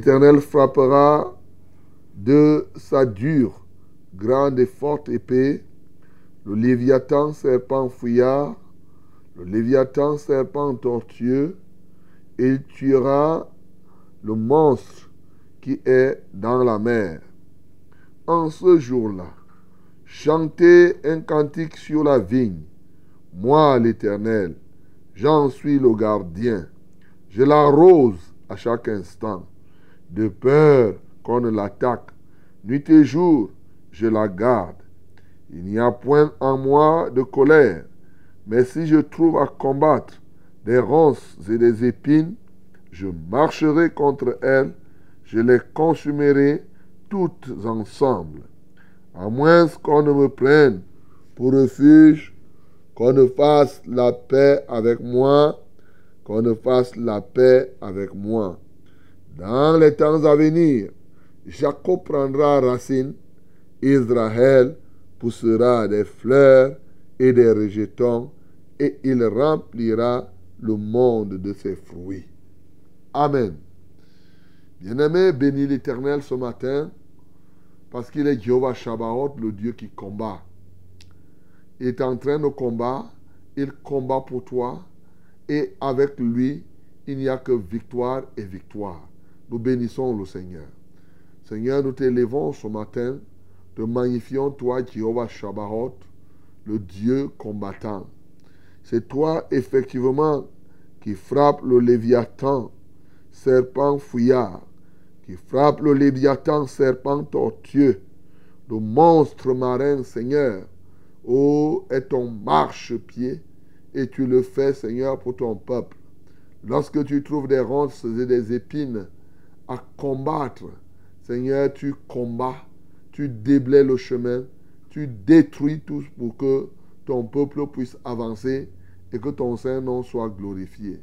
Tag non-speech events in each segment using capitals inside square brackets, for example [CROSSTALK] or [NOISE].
l'Éternel frappera de sa dure, grande et forte épée le Léviathan serpent fouillard, le Léviathan serpent tortueux, et il tuera le monstre qui est dans la mer. En ce jour-là, chantez un cantique sur la vigne. Moi, l'Éternel, j'en suis le gardien. Je l'arrose à chaque instant, de peur qu'on ne l'attaque. Nuit et jour, je la garde. Il n'y a point en moi de colère, mais si je trouve à combattre des ronces et des épines, je marcherai contre elles, je les consumerai toutes ensemble. À moins qu'on ne me prenne pour refuge, qu'on ne fasse la paix avec moi qu'on ne fasse la paix avec moi. Dans les temps à venir, Jacob prendra racine, Israël poussera des fleurs et des rejetons, et il remplira le monde de ses fruits. Amen. Bien-aimé, bénis l'Éternel ce matin, parce qu'il est Jéhovah Shabbat, le Dieu qui combat. Il est en train de combattre, il combat pour toi, et avec lui, il n'y a que victoire et victoire. Nous bénissons le Seigneur. Seigneur, nous t'élevons ce matin, te magnifions toi, Jéhovah Shabbat, le Dieu combattant. C'est toi, effectivement, qui frappe le Léviathan, serpent fouillard, qui frappe le Léviathan, serpent tortueux, le monstre marin, Seigneur. Oh, est ton marche-pied et tu le fais, Seigneur, pour ton peuple. Lorsque tu trouves des ronces et des épines à combattre, Seigneur, tu combats, tu déblais le chemin, tu détruis tout pour que ton peuple puisse avancer et que ton Saint-Nom soit glorifié.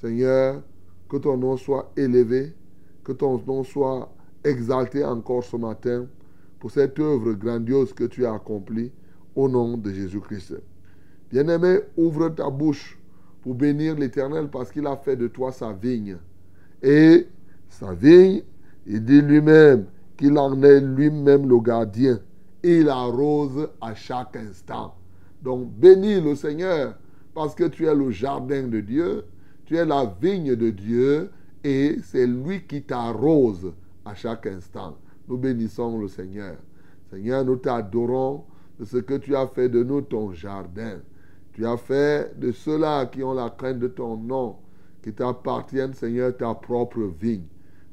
Seigneur, que ton nom soit élevé, que ton nom soit exalté encore ce matin pour cette œuvre grandiose que tu as accomplie au nom de Jésus-Christ. Bien-aimé, ouvre ta bouche pour bénir l'Éternel parce qu'il a fait de toi sa vigne. Et sa vigne, il dit lui-même qu'il en est lui-même le gardien. Il arrose à chaque instant. Donc bénis le Seigneur parce que tu es le jardin de Dieu, tu es la vigne de Dieu et c'est lui qui t'arrose à chaque instant. Nous bénissons le Seigneur. Seigneur, nous t'adorons de ce que tu as fait de nous ton jardin. Tu as fait de ceux-là qui ont la crainte de ton nom, qui t'appartiennent, Seigneur, ta propre vigne.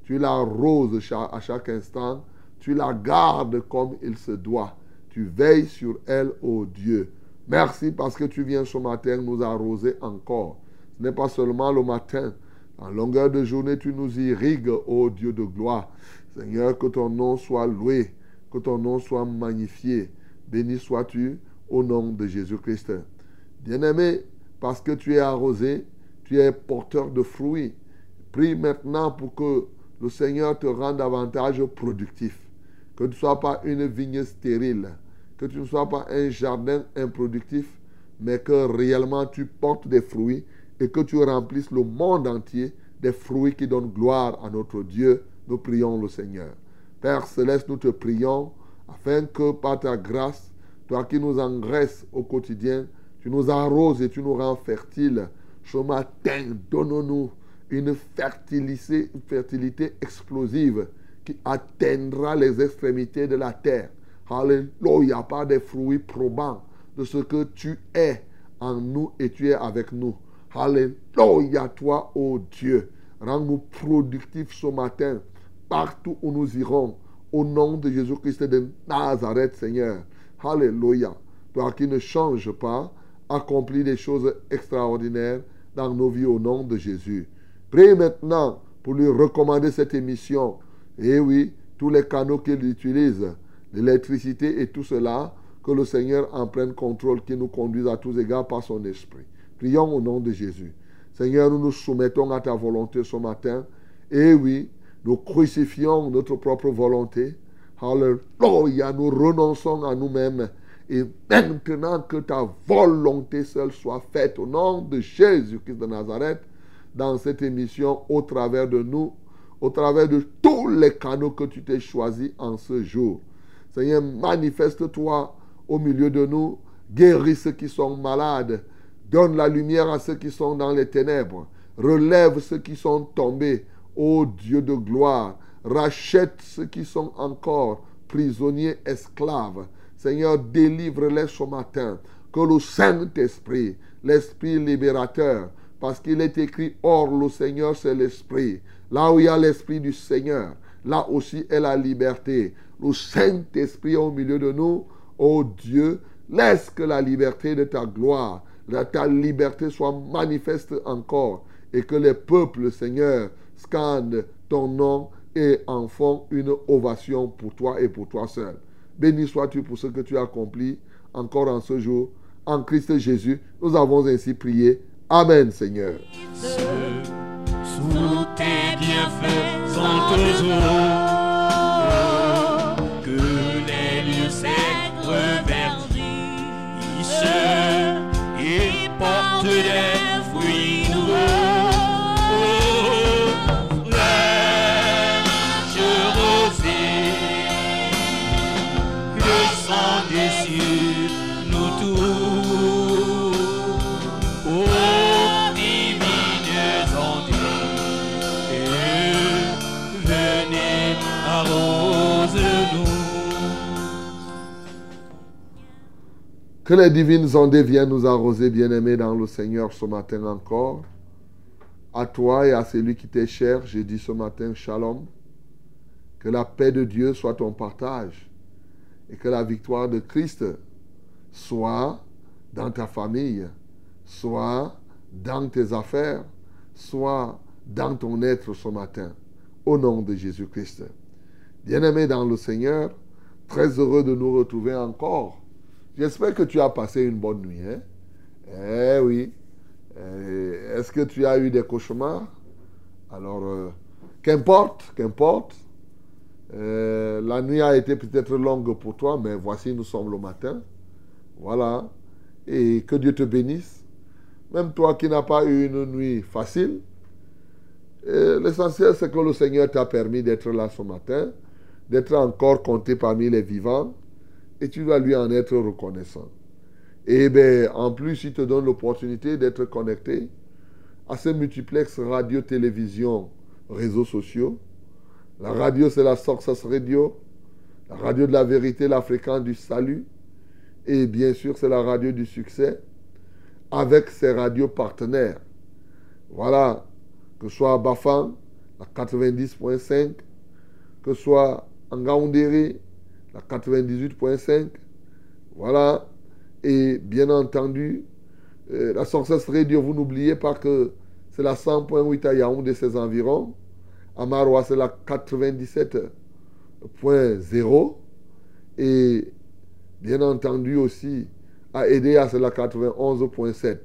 Tu l'arroses à chaque instant, tu la gardes comme il se doit. Tu veilles sur elle, ô Dieu. Merci parce que tu viens ce matin nous arroser encore. Ce n'est pas seulement le matin. En longueur de journée, tu nous irrigues, ô Dieu de gloire. Seigneur, que ton nom soit loué, que ton nom soit magnifié. Béni sois-tu au nom de Jésus-Christ. Bien-aimé, parce que tu es arrosé, tu es porteur de fruits. Prie maintenant pour que le Seigneur te rende davantage productif. Que tu ne sois pas une vigne stérile, que tu ne sois pas un jardin improductif, mais que réellement tu portes des fruits et que tu remplisses le monde entier des fruits qui donnent gloire à notre Dieu. Nous prions le Seigneur. Père céleste, nous te prions afin que par ta grâce, toi qui nous engraisses au quotidien, tu nous arroses et tu nous rends fertiles. Ce matin, donne-nous une fertilité, fertilité explosive qui atteindra les extrémités de la terre. Alléluia, pas des fruits probants de ce que tu es en nous et tu es avec nous. Alléluia, toi, ô oh Dieu. Rends-nous productifs ce matin, partout où nous irons. Au nom de Jésus-Christ de Nazareth, Seigneur. Alléluia. Toi qui ne changes pas, accomplis des choses extraordinaires dans nos vies au nom de Jésus. Prie maintenant pour lui recommander cette émission. Et oui, tous les canaux qu'il utilise, l'électricité et tout cela, que le Seigneur en prenne contrôle, qui nous conduise à tous égards par son esprit. Prions au nom de Jésus. Seigneur, nous nous soumettons à ta volonté ce matin. Et oui, nous crucifions notre propre volonté. Alléluia, nous renonçons à nous-mêmes. Et maintenant que ta volonté seule soit faite au nom de Jésus-Christ de Nazareth, dans cette émission, au travers de nous, au travers de tous les canaux que tu t'es choisis en ce jour. Seigneur, manifeste-toi au milieu de nous, guéris ceux qui sont malades, donne la lumière à ceux qui sont dans les ténèbres, relève ceux qui sont tombés, ô Dieu de gloire, rachète ceux qui sont encore prisonniers, esclaves. Seigneur, délivre-les ce matin. Que le Saint-Esprit, l'Esprit libérateur, parce qu'il est écrit, Or le Seigneur, c'est l'Esprit. Là où il y a l'Esprit du Seigneur, là aussi est la liberté. Le Saint-Esprit au milieu de nous, ô Dieu, laisse que la liberté de ta gloire, ta liberté soit manifeste encore et que les peuples, Seigneur, scandent ton nom et en font une ovation pour toi et pour toi seul. Béni sois-tu pour ce que tu as accompli encore en ce jour. En Christ Jésus, nous avons ainsi prié. Amen, Seigneur. Sous tes bienfaits sont que les lieux et portent des Que les divines ondes viennent nous arroser, bien-aimés dans le Seigneur, ce matin encore. À toi et à celui qui t'est cher, j'ai dit ce matin, shalom. Que la paix de Dieu soit ton partage et que la victoire de Christ soit dans ta famille, soit dans tes affaires, soit dans ton être ce matin. Au nom de Jésus-Christ. Bien-aimés dans le Seigneur, très heureux de nous retrouver encore J'espère que tu as passé une bonne nuit. Hein? Eh oui. Eh, est-ce que tu as eu des cauchemars? Alors, euh, qu'importe, qu'importe. Euh, la nuit a été peut-être longue pour toi, mais voici, nous sommes le matin. Voilà. Et que Dieu te bénisse. Même toi qui n'as pas eu une nuit facile, eh, l'essentiel, c'est que le Seigneur t'a permis d'être là ce matin, d'être encore compté parmi les vivants et tu vas lui en être reconnaissant. Et bien, en plus, il te donne l'opportunité d'être connecté à ce multiplex radio, télévision, réseaux sociaux. La radio, c'est la Success Radio. La radio de la vérité, la fréquence du salut. Et bien sûr, c'est la radio du succès. avec ses radios partenaires. Voilà, que ce soit à Bafang, la 90.5, que ce soit en Gaoundéré, la 98.5. Voilà, et bien entendu, euh, la Success Radio, vous n'oubliez pas que c'est la 100.8 à Yaoundé ses environs. À Marois, c'est la 97.0. Et bien entendu aussi, à Edea, c'est la 91.7.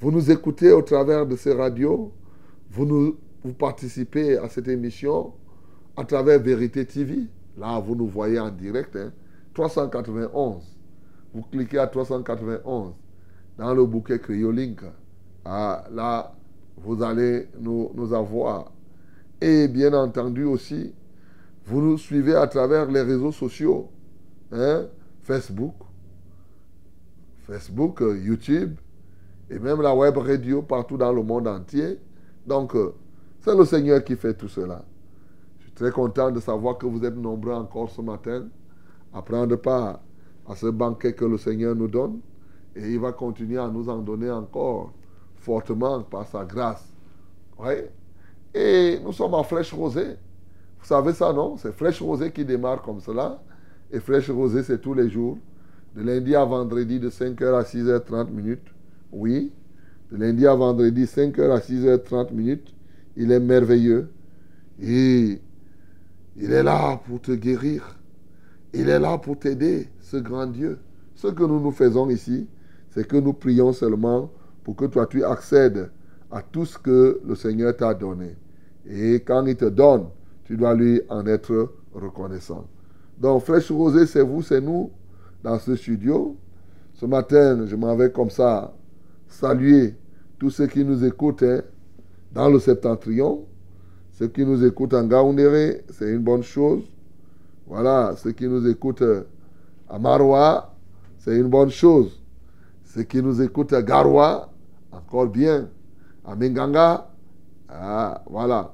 Vous nous écoutez au travers de ces radios. Vous, nous, vous participez à cette émission à travers Vérité TV. Là, vous nous voyez en direct. 391. Hein. Vous cliquez à 391 dans le bouquet Cryolink. Ah, là, vous allez nous, nous avoir. Et bien entendu aussi, vous nous suivez à travers les réseaux sociaux. Hein? Facebook, Facebook, euh, YouTube et même la web radio partout dans le monde entier. Donc, euh, c'est le Seigneur qui fait tout cela. Très content de savoir que vous êtes nombreux encore ce matin à prendre part à ce banquet que le Seigneur nous donne. Et il va continuer à nous en donner encore fortement par sa grâce. Et nous sommes en flèche rosée. Vous savez ça, non? C'est flèche rosée qui démarre comme cela. Et flèche rosée, c'est tous les jours. De lundi à vendredi, de 5h à 6h30 minutes. Oui. De lundi à vendredi, 5h à 6h30 minutes. Il est merveilleux. Il est là pour te guérir. Il est là pour t'aider, ce grand Dieu. Ce que nous nous faisons ici, c'est que nous prions seulement pour que toi tu accèdes à tout ce que le Seigneur t'a donné. Et quand il te donne, tu dois lui en être reconnaissant. Donc, Flèche Rosée, c'est vous, c'est nous, dans ce studio. Ce matin, je m'en vais comme ça saluer tous ceux qui nous écoutent dans le septentrion. Ceux qui nous écoutent en Gaoundéré, c'est une bonne chose. Voilà, ceux qui nous écoutent à Maroua, c'est une bonne chose. Ceux qui nous écoutent à Garoua, encore bien. À Minganga, ah, voilà.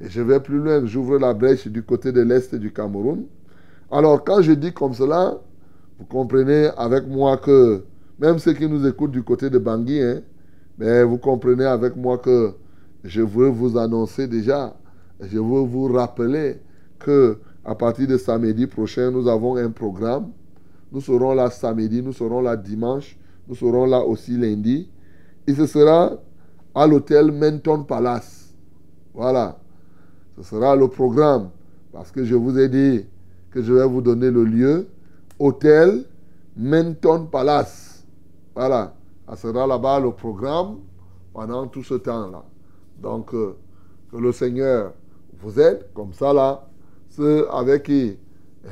Et je vais plus loin, j'ouvre la brèche du côté de l'est du Cameroun. Alors, quand je dis comme cela, vous comprenez avec moi que, même ceux qui nous écoutent du côté de Bangui, hein, mais vous comprenez avec moi que je veux vous annoncer déjà, je veux vous rappeler que à partir de samedi prochain, nous avons un programme. Nous serons là samedi, nous serons là dimanche, nous serons là aussi lundi. Et ce sera à l'hôtel Menton Palace. Voilà. Ce sera le programme. Parce que je vous ai dit que je vais vous donner le lieu. Hôtel Menton Palace. Voilà. Ça sera là-bas le programme pendant tout ce temps-là. Donc, euh, que le Seigneur vous aide comme ça là. Ceux avec qui,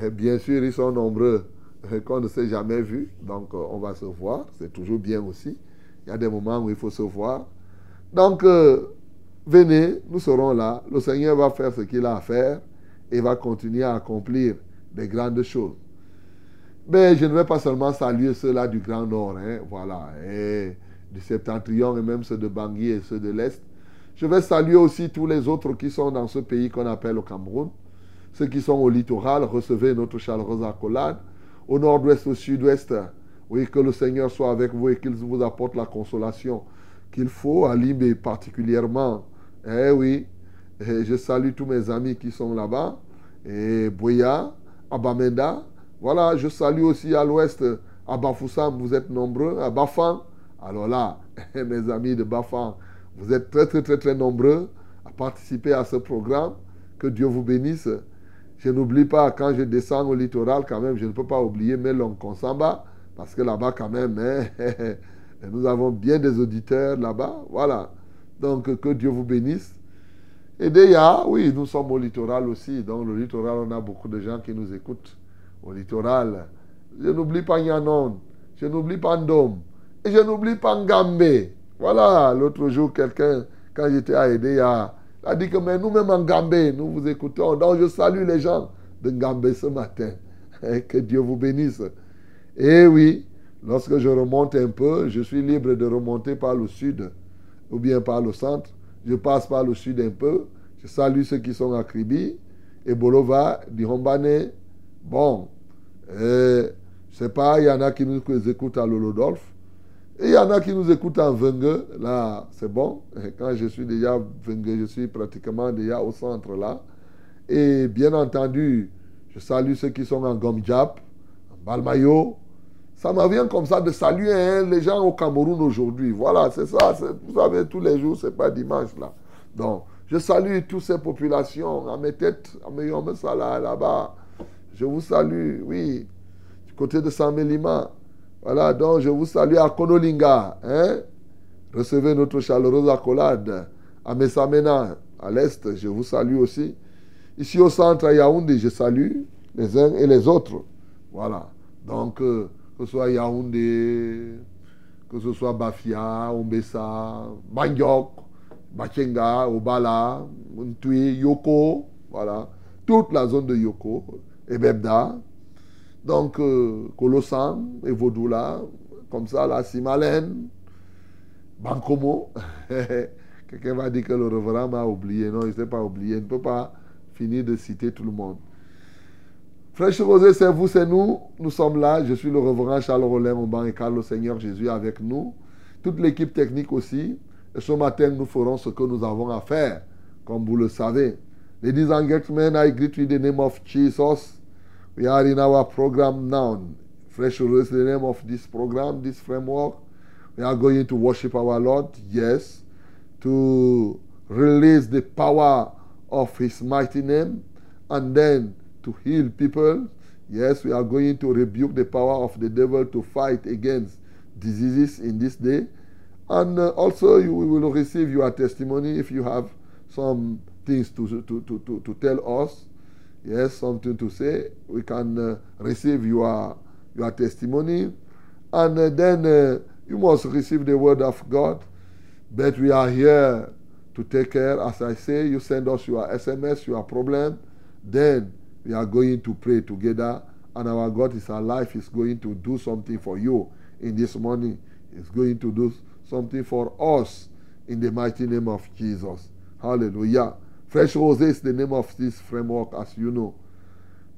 eh, bien sûr, ils sont nombreux, eh, qu'on ne s'est jamais vu. Donc, euh, on va se voir. C'est toujours bien aussi. Il y a des moments où il faut se voir. Donc, euh, venez, nous serons là. Le Seigneur va faire ce qu'il a à faire et va continuer à accomplir des grandes choses. Mais je ne vais pas seulement saluer ceux-là du Grand Nord, hein, voilà, et du Septentrion et même ceux de Bangui et ceux de l'Est. Je vais saluer aussi tous les autres qui sont dans ce pays qu'on appelle le Cameroun. Ceux qui sont au littoral, recevez notre chaleureuse accolade. Au nord-ouest, au sud-ouest, oui, que le Seigneur soit avec vous et qu'il vous apporte la consolation qu'il faut à Limbe particulièrement. Eh oui, je salue tous mes amis qui sont là-bas. Et Boya, à Bamenda. Voilà, je salue aussi à l'ouest, à Bafoussam, vous êtes nombreux, à Bafan. Alors là, [LAUGHS] mes amis de Bafan, vous êtes très, très, très, très nombreux à participer à ce programme. Que Dieu vous bénisse. Je n'oublie pas, quand je descends au littoral, quand même, je ne peux pas oublier Melon Konsamba, parce que là-bas, quand même, hein, [LAUGHS] nous avons bien des auditeurs là-bas. Voilà. Donc, que Dieu vous bénisse. Et déjà, oui, nous sommes au littoral aussi. Donc, le littoral, on a beaucoup de gens qui nous écoutent. Au littoral. Je n'oublie pas Nyanon. Je n'oublie pas Ndom. Et je n'oublie pas Ngambé. Voilà, l'autre jour, quelqu'un, quand j'étais à Edea, a dit que nous-mêmes en Gambé, nous vous écoutons. Donc, je salue les gens de Gambé ce matin. [LAUGHS] Que Dieu vous bénisse. Et oui, lorsque je remonte un peu, je suis libre de remonter par le sud ou bien par le centre je passe par le sud un peu. Je salue ceux qui sont à Kribi, et Bolova, Dihombane. Bon, euh, je ne sais pas, il y en a qui nous écoutent à Lolodolf. Et il y en a qui nous écoutent en Vengue, là, c'est bon. Quand je suis déjà Vengue, je suis pratiquement déjà au centre là. Et bien entendu, je salue ceux qui sont en Gomjap, en Balmayo. Ça me vient comme ça de saluer hein, les gens au Cameroun aujourd'hui. Voilà, c'est ça. Vous savez, tous les jours, c'est pas dimanche là. Donc, je salue toutes ces populations à mes têtes, à mes là-bas. Je vous salue, oui, du côté de Samelima. Voilà, donc je vous salue à Konolinga. Hein? Recevez notre chaleureuse accolade. À Messamena, à l'est, je vous salue aussi. Ici au centre, à Yaoundé, je salue les uns et les autres. Voilà. Donc, euh, que ce soit Yaoundé, que ce soit Bafia, Ombessa, Banyok, Bachenga, Obala, Ntui, Yoko, voilà. Toute la zone de Yoko et Bebda. Donc, euh, Colossam et Vaudoula, comme ça, là, Simalen, Bancomo. [LAUGHS] Quelqu'un va dire que le reverend m'a oublié. Non, il ne s'est pas oublié. Il ne peut pas finir de citer tout le monde. Frère Rosé, c'est vous, c'est nous. Nous sommes là. Je suis le reverend Charles Rollin banc et Carl, le Seigneur Jésus avec nous. Toute l'équipe technique aussi. Et ce matin, nous ferons ce que nous avons à faire, comme vous le savez. Ladies and gentlemen, I greet you in the name of Jesus. We are in our program now. Fresh is the name of this program, this framework. We are going to worship our Lord, yes, to release the power of His mighty name, and then to heal people. Yes, we are going to rebuke the power of the devil to fight against diseases in this day. And uh, also, you will receive your testimony if you have some things to, to, to, to, to tell us. Yes, something to say. We can uh, receive your, your testimony. And uh, then uh, you must receive the word of God. But we are here to take care. As I say, you send us your SMS, your problem. Then we are going to pray together. And our God is alive. He's going to do something for you in this morning. He's going to do something for us in the mighty name of Jesus. Hallelujah. Fresh Rosé, c'est the name of this framework, as you know.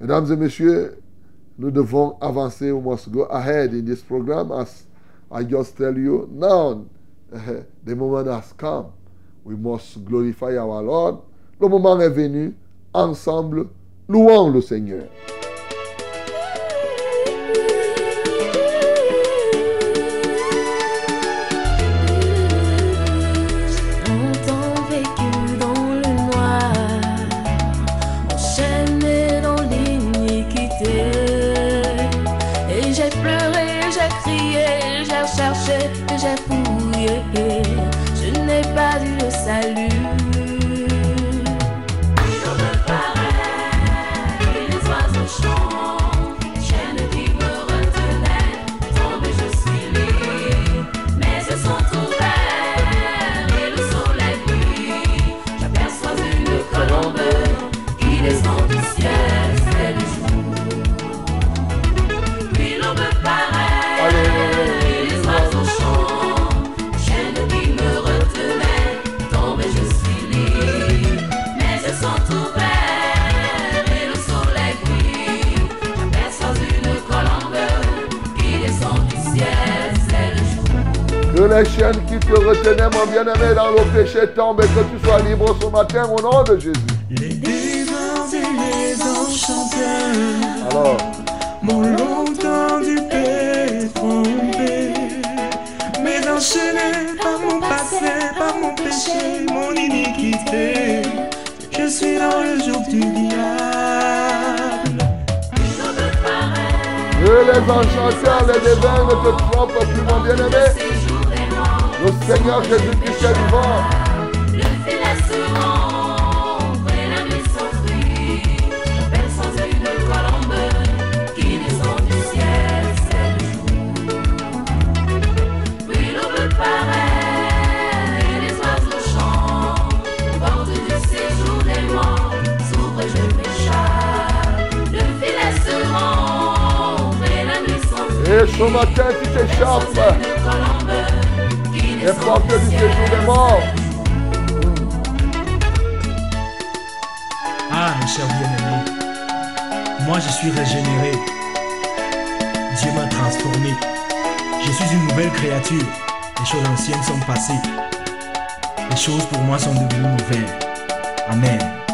Mesdames et messieurs, nous devons avancer. We must go ahead in this program as I just tell you. Now, [LAUGHS] the moment has come. We must glorify our Lord. Le moment est venu. Ensemble, louons le Seigneur. Les chaînes qui te retenaient, mon bien-aimé, dans le péché tombe et que tu sois libre ce matin au nom de Jésus. Les démons et les enchanteurs Alors, m'ont longtemps du paix trompé. Mais enchaîné par mon passé, par mon péché, mon iniquité, je suis dans le jour du diable. Et les enchanteurs, les devins ne te trompent plus, mon bien-aimé. Le Seigneur Jésus-Christ est vivant. Le fil rend et la nuit s'enfuit. J'appelle sans une colombe qui descend du ciel, c'est le jour. Puis l'aube paraît et les oiseaux chantent. Porte du séjour des morts s'ouvre et je m'échappe. Le se rend et la nuit s'enfuit. Et ce matin, tu t'échappes les portes du séjour des morts. Ah, mon cher bien-aimé, moi je suis régénéré. Dieu m'a transformé. Je suis une nouvelle créature. Les choses anciennes sont passées. Les choses pour moi sont devenues nouvelles. Amen.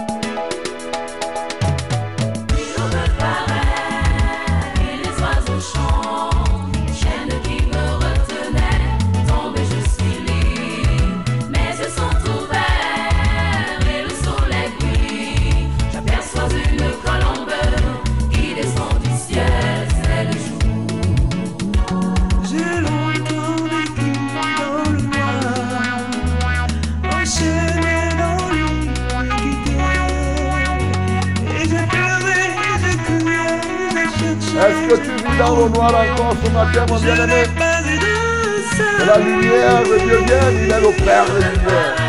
Que la lumière de Dieu vienne, il est le Père de lumière.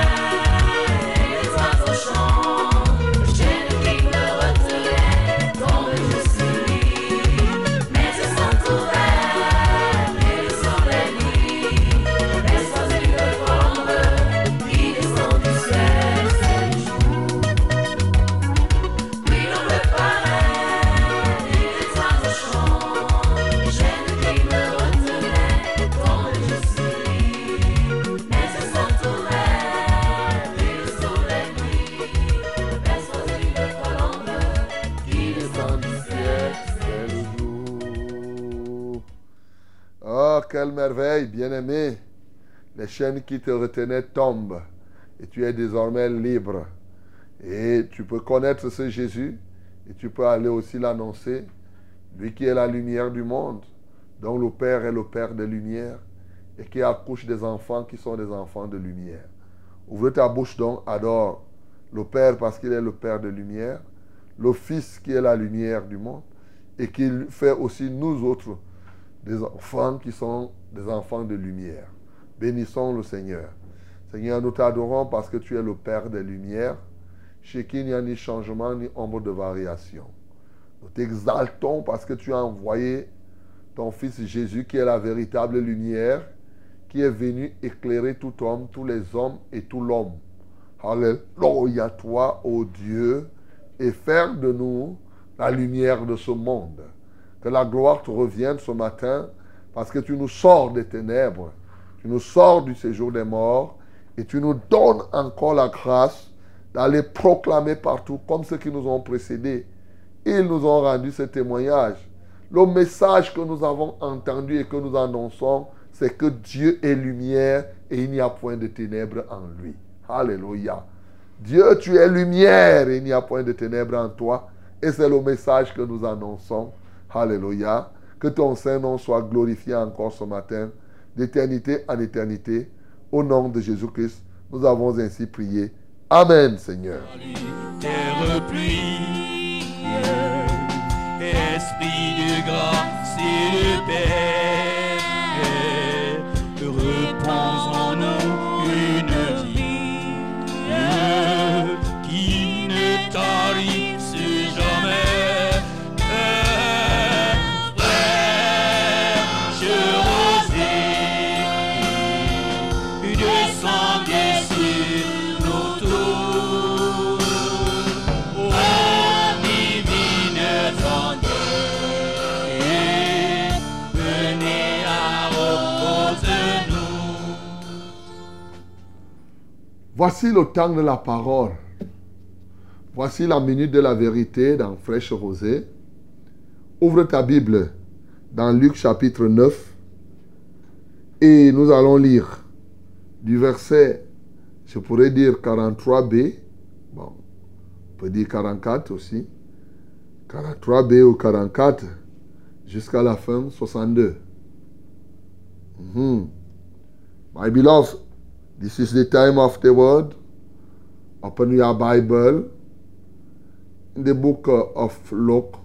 Les chaînes qui te retenaient tombent et tu es désormais libre. Et tu peux connaître ce Jésus et tu peux aller aussi l'annoncer. Lui qui est la lumière du monde, dont le Père est le Père de lumière et qui accouche des enfants qui sont des enfants de lumière. Ouvre ta bouche donc, adore le Père parce qu'il est le Père de lumière, le Fils qui est la lumière du monde et qu'il fait aussi nous autres des enfants qui sont des enfants de lumière. Bénissons le Seigneur. Seigneur, nous t'adorons parce que tu es le Père des lumières, chez qui il n'y a ni changement ni ombre de variation. Nous t'exaltons parce que tu as envoyé ton Fils Jésus qui est la véritable lumière, qui est venu éclairer tout homme, tous les hommes et tout l'homme. Alléluia toi, ô Dieu, et faire de nous la lumière de ce monde. Que la gloire te revienne ce matin parce que tu nous sors des ténèbres, tu nous sors du séjour des morts et tu nous donnes encore la grâce d'aller proclamer partout comme ceux qui nous ont précédés. Ils nous ont rendu ce témoignage. Le message que nous avons entendu et que nous annonçons, c'est que Dieu est lumière et il n'y a point de ténèbres en lui. Alléluia. Dieu, tu es lumière et il n'y a point de ténèbres en toi. Et c'est le message que nous annonçons. Alléluia. Que ton Saint-Nom soit glorifié encore ce matin, d'éternité en éternité. Au nom de Jésus-Christ, nous avons ainsi prié. Amen, Seigneur. esprit de grâce Voici le temps de la parole. Voici la minute de la vérité dans Fraîche Rosée. Ouvre ta Bible dans Luc chapitre 9 et nous allons lire du verset, je pourrais dire 43b, bon, on peut dire 44 aussi, 43b ou 44 jusqu'à la fin 62. Mhm. My This is the time of the word. Open your Bible in the book of Luke,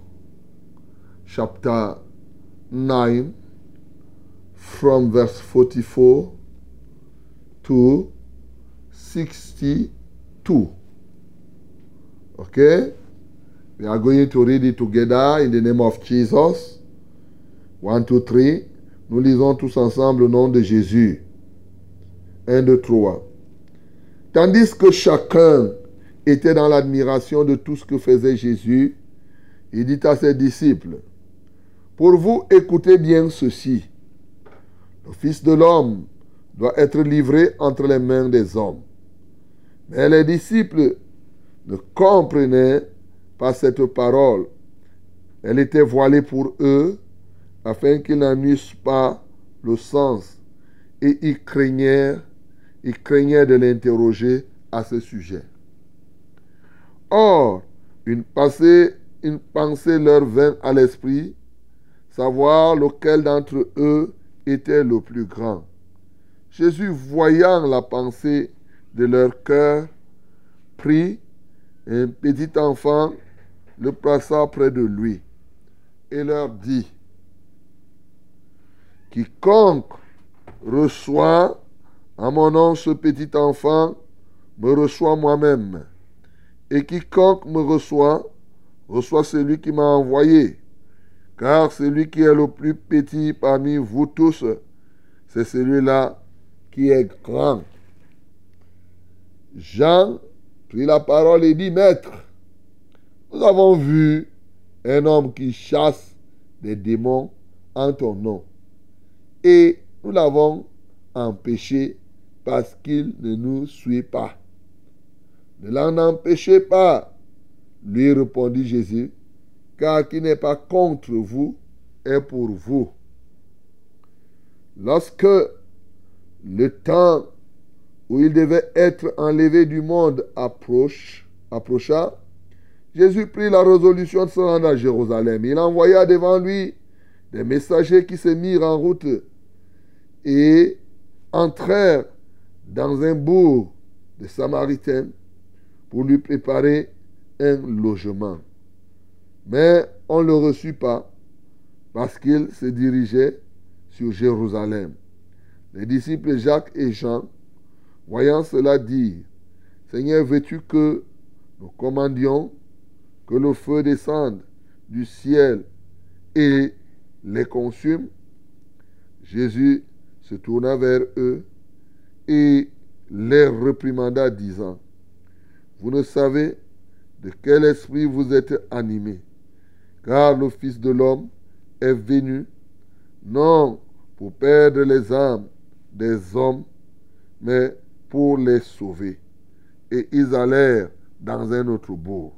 chapter 9, from verse 44 to 62. Okay? We are going to read it together in the name of Jesus. One, two, three. Nous lisons tous ensemble au nom de Jésus. 1, 2, 3. Tandis que chacun était dans l'admiration de tout ce que faisait Jésus, il dit à ses disciples, Pour vous, écoutez bien ceci. le Fils de l'homme doit être livré entre les mains des hommes. Mais les disciples ne comprenaient pas cette parole. Elle était voilée pour eux afin qu'ils n'en eussent pas le sens. Et ils craignaient, ils craignaient de l'interroger à ce sujet. Or, une pensée, une pensée leur vint à l'esprit, savoir lequel d'entre eux était le plus grand. Jésus, voyant la pensée de leur cœur, prit un petit enfant, le plaça près de lui et leur dit, Quiconque reçoit en mon nom ce petit enfant, me reçoit moi-même. Et quiconque me reçoit, reçoit celui qui m'a envoyé. Car celui qui est le plus petit parmi vous tous, c'est celui-là qui est grand. Jean prit la parole et dit, Maître, nous avons vu un homme qui chasse des démons en ton nom. Et nous l'avons empêché parce qu'il ne nous suit pas. Ne l'en empêchez pas, lui répondit Jésus, car qui n'est pas contre vous est pour vous. Lorsque le temps où il devait être enlevé du monde approcha, Jésus prit la résolution de se rendre à Jérusalem. Il envoya devant lui des messagers qui se mirent en route et entrèrent dans un bourg de Samaritains pour lui préparer un logement. Mais on ne le reçut pas parce qu'il se dirigeait sur Jérusalem. Les disciples Jacques et Jean, voyant cela, dirent, Seigneur, veux-tu que nous commandions que le feu descende du ciel et les consume? Jésus se tourna vers eux et les reprimanda, disant, Vous ne savez de quel esprit vous êtes animés, car le Fils de l'homme est venu, non pour perdre les âmes des hommes, mais pour les sauver. Et ils allèrent dans un autre bourg.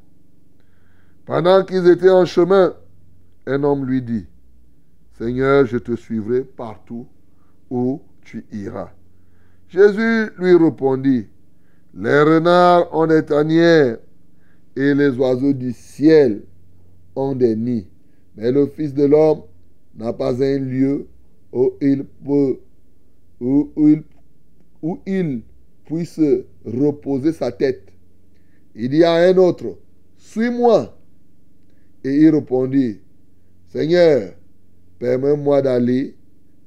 Pendant qu'ils étaient en chemin, un homme lui dit, Seigneur, je te suivrai partout où tu iras. Jésus lui répondit, les renards ont des tanières et les oiseaux du ciel ont des nids, mais le Fils de l'homme n'a pas un lieu où il puisse reposer sa tête. Il dit à un autre, suis-moi. Et il répondit, Seigneur, permets-moi d'aller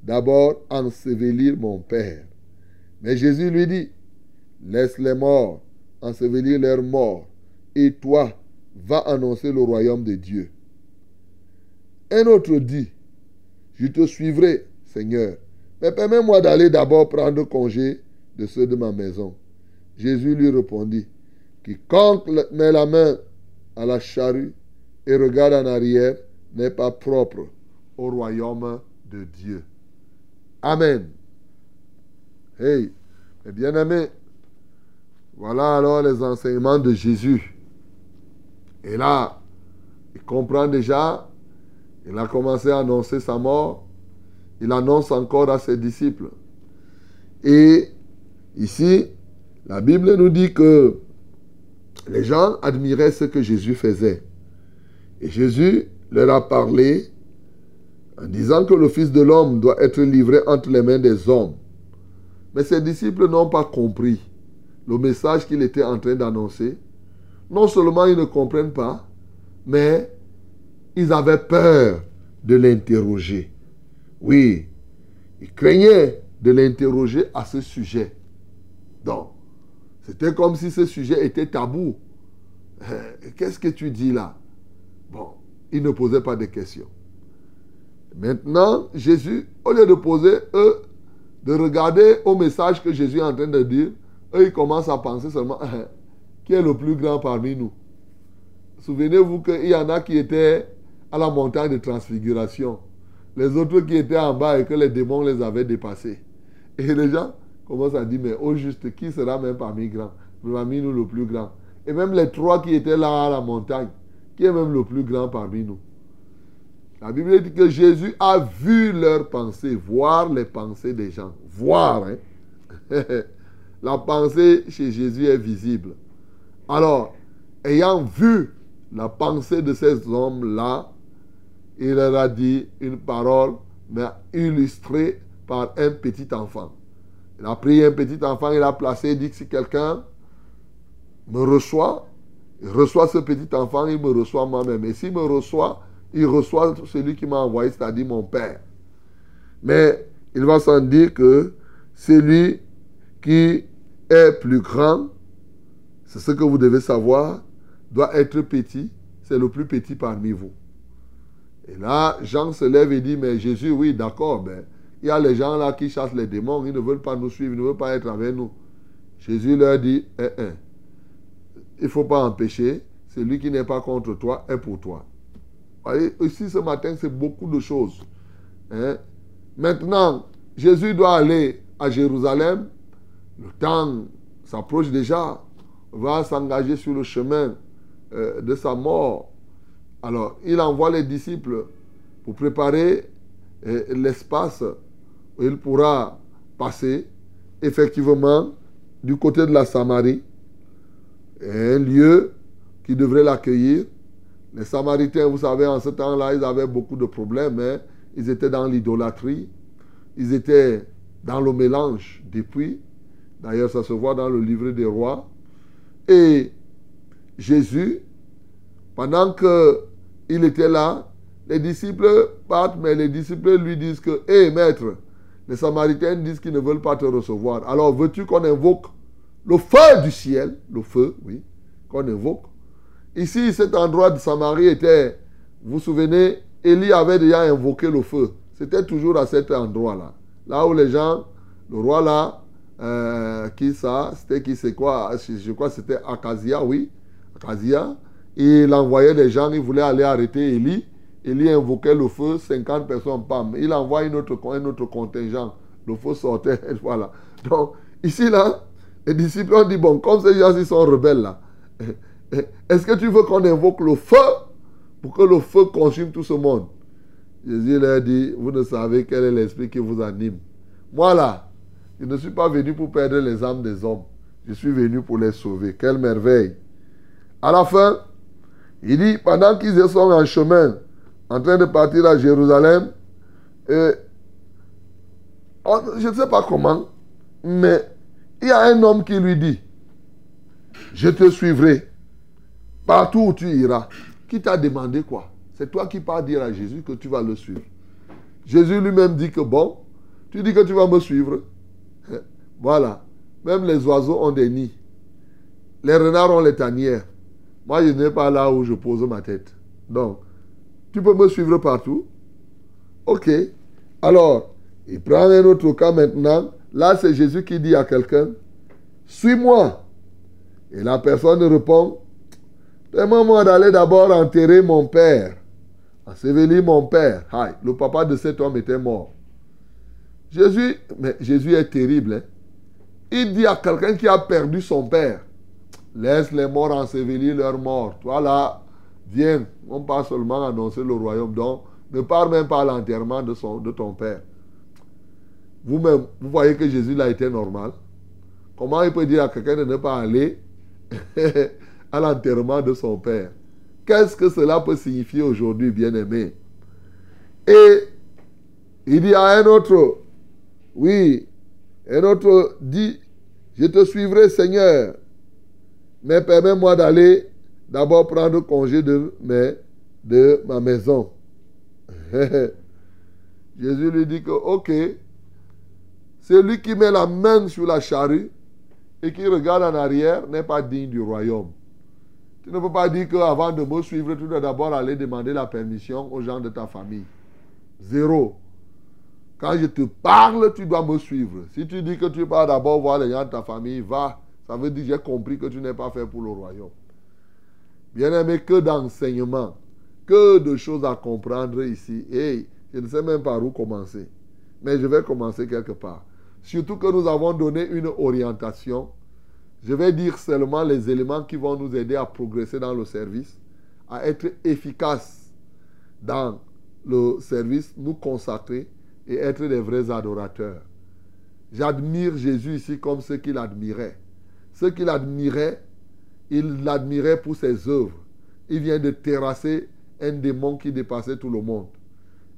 d'abord ensevelir mon Père. Mais Jésus lui dit, laisse les morts ensevelir leurs morts, et toi, va annoncer le royaume de Dieu. Un autre dit, je te suivrai, Seigneur, mais permets-moi d'aller d'abord prendre congé de ceux de ma maison. Jésus lui répondit, quiconque met la main à la charrue et regarde en arrière n'est pas propre au royaume de Dieu. Amen. Hey, mes bien-aimés, voilà alors les enseignements de Jésus. Et là, il comprend déjà, il a commencé à annoncer sa mort, il annonce encore à ses disciples. Et ici, la Bible nous dit que les gens admiraient ce que Jésus faisait. Et Jésus leur a parlé en disant que le Fils de l'homme doit être livré entre les mains des hommes. Mais ses disciples n'ont pas compris le message qu'il était en train d'annoncer. Non seulement ils ne comprennent pas, mais ils avaient peur de l'interroger. Oui, ils craignaient de l'interroger à ce sujet. Donc, c'était comme si ce sujet était tabou. Eh, Qu'est-ce que tu dis là? Bon, ils ne posaient pas de questions. Maintenant, Jésus, au lieu de poser, eux, de regarder au message que Jésus est en train de dire, eux, ils commencent à penser seulement, [LAUGHS] qui est le plus grand parmi nous? Souvenez-vous qu'il y en a qui étaient à la montagne de transfiguration. les autres qui étaient en bas et que les démons les avaient dépassés. Et les gens commencent à dire, mais au juste, qui sera même parmi grands Parmi nous le plus grand? Et même les trois qui étaient là à la montagne, qui est même le plus grand parmi nous? La Bible dit que Jésus a vu leurs pensées, voir les pensées des gens. Voir, hein [LAUGHS] La pensée chez Jésus est visible. Alors, ayant vu la pensée de ces hommes-là, il leur a dit une parole, mais illustrée par un petit enfant. Il a pris un petit enfant, il a placé, il dit que si quelqu'un me reçoit, il reçoit ce petit enfant, il me reçoit moi-même. Et s'il me reçoit, il reçoit celui qui m'a envoyé, c'est-à-dire mon Père. Mais il va sans dire que celui qui est plus grand, c'est ce que vous devez savoir, doit être petit, c'est le plus petit parmi vous. Et là, Jean se lève et dit, mais Jésus, oui, d'accord, mais il y a les gens là qui chassent les démons, ils ne veulent pas nous suivre, ils ne veulent pas être avec nous. Jésus leur dit, eh, eh, il ne faut pas empêcher, celui qui n'est pas contre toi est pour toi. Ici ce matin, c'est beaucoup de choses. Hein. Maintenant, Jésus doit aller à Jérusalem, le temps s'approche déjà, va s'engager sur le chemin euh, de sa mort. Alors, il envoie les disciples pour préparer euh, l'espace où il pourra passer, effectivement, du côté de la Samarie, un lieu qui devrait l'accueillir. Les Samaritains, vous savez, en ce temps-là, ils avaient beaucoup de problèmes. hein. Ils étaient dans l'idolâtrie, ils étaient dans le mélange depuis. D'ailleurs, ça se voit dans le livre des rois. Et Jésus, pendant qu'il était là, les disciples partent, mais les disciples lui disent que, hé maître, les Samaritains disent qu'ils ne veulent pas te recevoir. Alors veux-tu qu'on invoque le feu du ciel, le feu, oui, qu'on invoque. Ici, cet endroit de Samarie était, vous vous souvenez, Élie avait déjà invoqué le feu. C'était toujours à cet endroit-là. Là où les gens, le roi là, euh, qui ça, c'était qui c'est quoi Je, crois que c'était Akazia, oui. Akazia. Il envoyait des gens, il voulait aller arrêter Élie. Élie invoquait le feu, 50 personnes, pam. Il envoie une autre, un autre contingent. Le feu sortait, [LAUGHS] voilà. Donc, ici là, les disciples ont dit, bon, comme ces gens ils sont rebelles là, est-ce que tu veux qu'on invoque le feu pour que le feu consume tout ce monde? Jésus leur dit, vous ne savez quel est l'esprit qui vous anime. Moi là, je ne suis pas venu pour perdre les âmes des hommes. Je suis venu pour les sauver. Quelle merveille. À la fin, il dit, pendant qu'ils sont en chemin, en train de partir à Jérusalem, on- je ne sais pas comment, mais il y a un homme qui lui dit, je te suivrai partout où tu iras. Qui t'a demandé quoi? C'est toi qui pars dire à Jésus que tu vas le suivre. Jésus lui-même dit que bon, tu dis que tu vas me suivre. Voilà. Même les oiseaux ont des nids. Les renards ont les tanières. Moi, je n'ai pas là où je pose ma tête. Donc, tu peux me suivre partout. Ok. Alors, il prend un autre cas maintenant. Là, c'est Jésus qui dit à quelqu'un, suis-moi. Et la personne répond, Permets-moi d'aller d'abord enterrer mon père. Ensevelir mon père. Aïe, le papa de cet homme était mort. Jésus, mais Jésus est terrible. hein. Il dit à quelqu'un qui a perdu son père, laisse les morts ensevelir leurs morts. Toi là, viens, on part seulement annoncer le royaume. Donc, ne pars même pas à l'enterrement de, de ton père. Vous-même, vous voyez que Jésus là était normal. Comment il peut dire à quelqu'un de ne pas aller? [LAUGHS] à l'enterrement de son père Qu'est-ce que cela peut signifier aujourd'hui, bien-aimé? Et il dit à un autre, oui, un autre dit, je te suivrai Seigneur, mais permets-moi d'aller d'abord prendre congé de, ma maison. [LAUGHS] Jésus lui dit que, ok, celui qui met la main sur la charrue et qui regarde en arrière n'est pas digne du royaume. Tu ne peux pas dire qu'avant de me suivre, tu dois d'abord aller demander la permission aux gens de ta famille. Zéro. Quand je te parle, tu dois me suivre. Si tu dis que tu vas d'abord voir les gens de ta famille, va. Ça veut dire que j'ai compris que tu n'es pas fait pour le royaume. Bien aimé, que d'enseignement, que de choses à comprendre ici. Et Je ne sais même par où commencer. Mais je vais commencer quelque part. Surtout que nous avons donné une orientation. Je vais dire seulement les éléments qui vont nous aider à progresser dans le service, à être efficaces dans le service, nous consacrer et être des vrais adorateurs. J'admire Jésus ici comme ce qu'il admirait. Ce qu'il admirait, il l'admirait pour ses œuvres. Il vient de terrasser un démon qui dépassait tout le monde.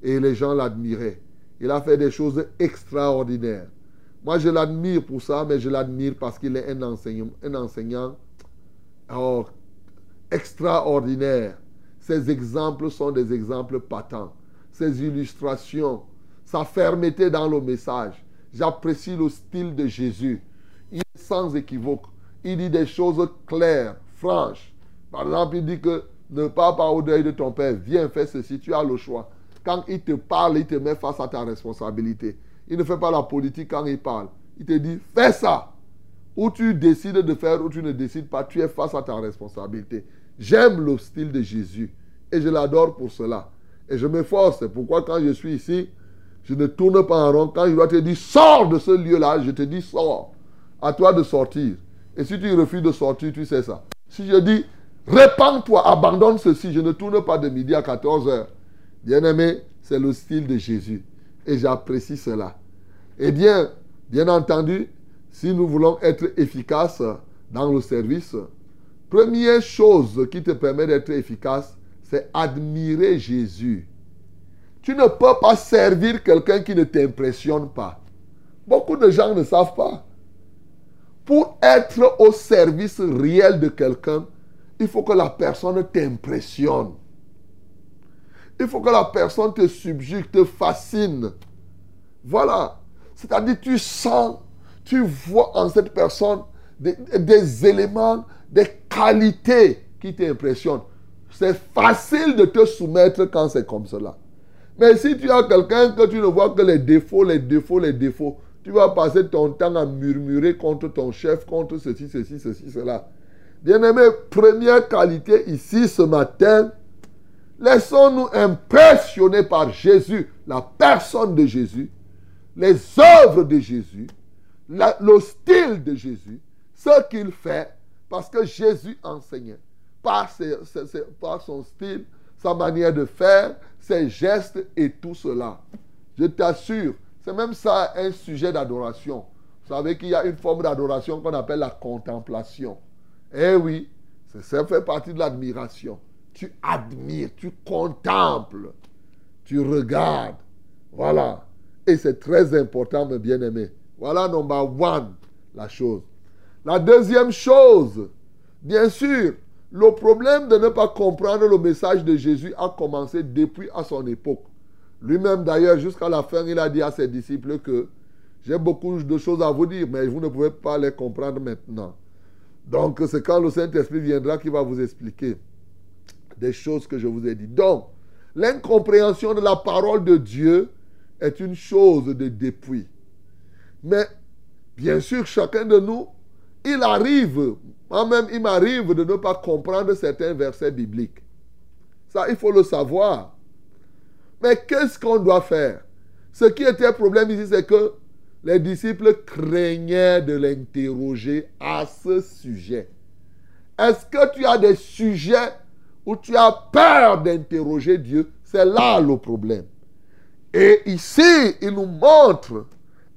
Et les gens l'admiraient. Il a fait des choses extraordinaires. Moi, je l'admire pour ça, mais je l'admire parce qu'il est un enseignant, extraordinaire. Ses exemples sont des exemples patents. Ses illustrations, sa fermeté dans le message. J'apprécie le style de Jésus. Il est sans équivoque. Il dit des choses claires, franches. Par exemple, il dit que ne pas au deuil de ton père. Viens, fais ceci. Tu as le choix. Quand il te parle, il te met face à ta responsabilité. Il ne fait pas la politique quand il parle. Il te dit, fais ça. Ou tu décides de faire ou tu ne décides pas. Tu es face à ta responsabilité. J'aime le style de Jésus. Et je l'adore pour cela. Et je m'efforce. C'est pourquoi quand je suis ici, je ne tourne pas en rond. Quand je dois te dire, sors de ce lieu-là, je te dis, sors. À toi de sortir. Et si tu refuses de sortir, tu sais ça. Si je dis, répands-toi, abandonne ceci, je ne tourne pas de midi à 14 heures. Bien-aimé, c'est le style de Jésus. Et j'apprécie cela. Eh bien, bien entendu, si nous voulons être efficaces dans le service, première chose qui te permet d'être efficace, c'est admirer Jésus. Tu ne peux pas servir quelqu'un qui ne t'impressionne pas. Beaucoup de gens ne savent pas. Pour être au service réel de quelqu'un, il faut que la personne t'impressionne. Il faut que la personne te subjugue, te fascine. Voilà. C'est-à-dire, tu sens, tu vois en cette personne des, des éléments, des qualités qui t'impressionnent. C'est facile de te soumettre quand c'est comme cela. Mais si tu as quelqu'un que tu ne vois que les défauts, les défauts, les défauts, tu vas passer ton temps à murmurer contre ton chef, contre ceci, ceci, ceci, cela. Bien-aimé, première qualité ici ce matin, laissons-nous impressionner par Jésus, la personne de Jésus, les œuvres de Jésus, le style de Jésus, ce qu'il fait, parce que Jésus enseignait par, son style, sa manière de faire, ses gestes et tout cela. Je t'assure, c'est même ça un sujet d'adoration. Vous savez qu'il y a une forme d'adoration qu'on appelle la contemplation. Eh oui, ça fait partie de l'admiration. Tu admires, tu contemples, tu regardes. Voilà. Et c'est très important, mes bien-aimés. Voilà number one, la chose. La deuxième chose, bien sûr, le problème de ne pas comprendre le message de Jésus a commencé depuis à son époque. Lui-même, d'ailleurs, jusqu'à la fin, il a dit à ses disciples que j'ai beaucoup de choses à vous dire, mais vous ne pouvez pas les comprendre maintenant. Donc, c'est quand le Saint-Esprit viendra qu'il va vous expliquer des choses que je vous ai dit. Donc, l'incompréhension de la parole de Dieu est une chose de dépouille. Mais, bien sûr, chacun de nous, il arrive, moi-même, il m'arrive de ne pas comprendre certains versets bibliques. Ça, il faut le savoir. Mais qu'est-ce qu'on doit faire? Ce qui était un problème ici, c'est que les disciples craignaient de l'interroger à ce sujet. Est-ce que tu as des sujets où tu as peur d'interroger Dieu C'est là le problème. Et ici, il nous montre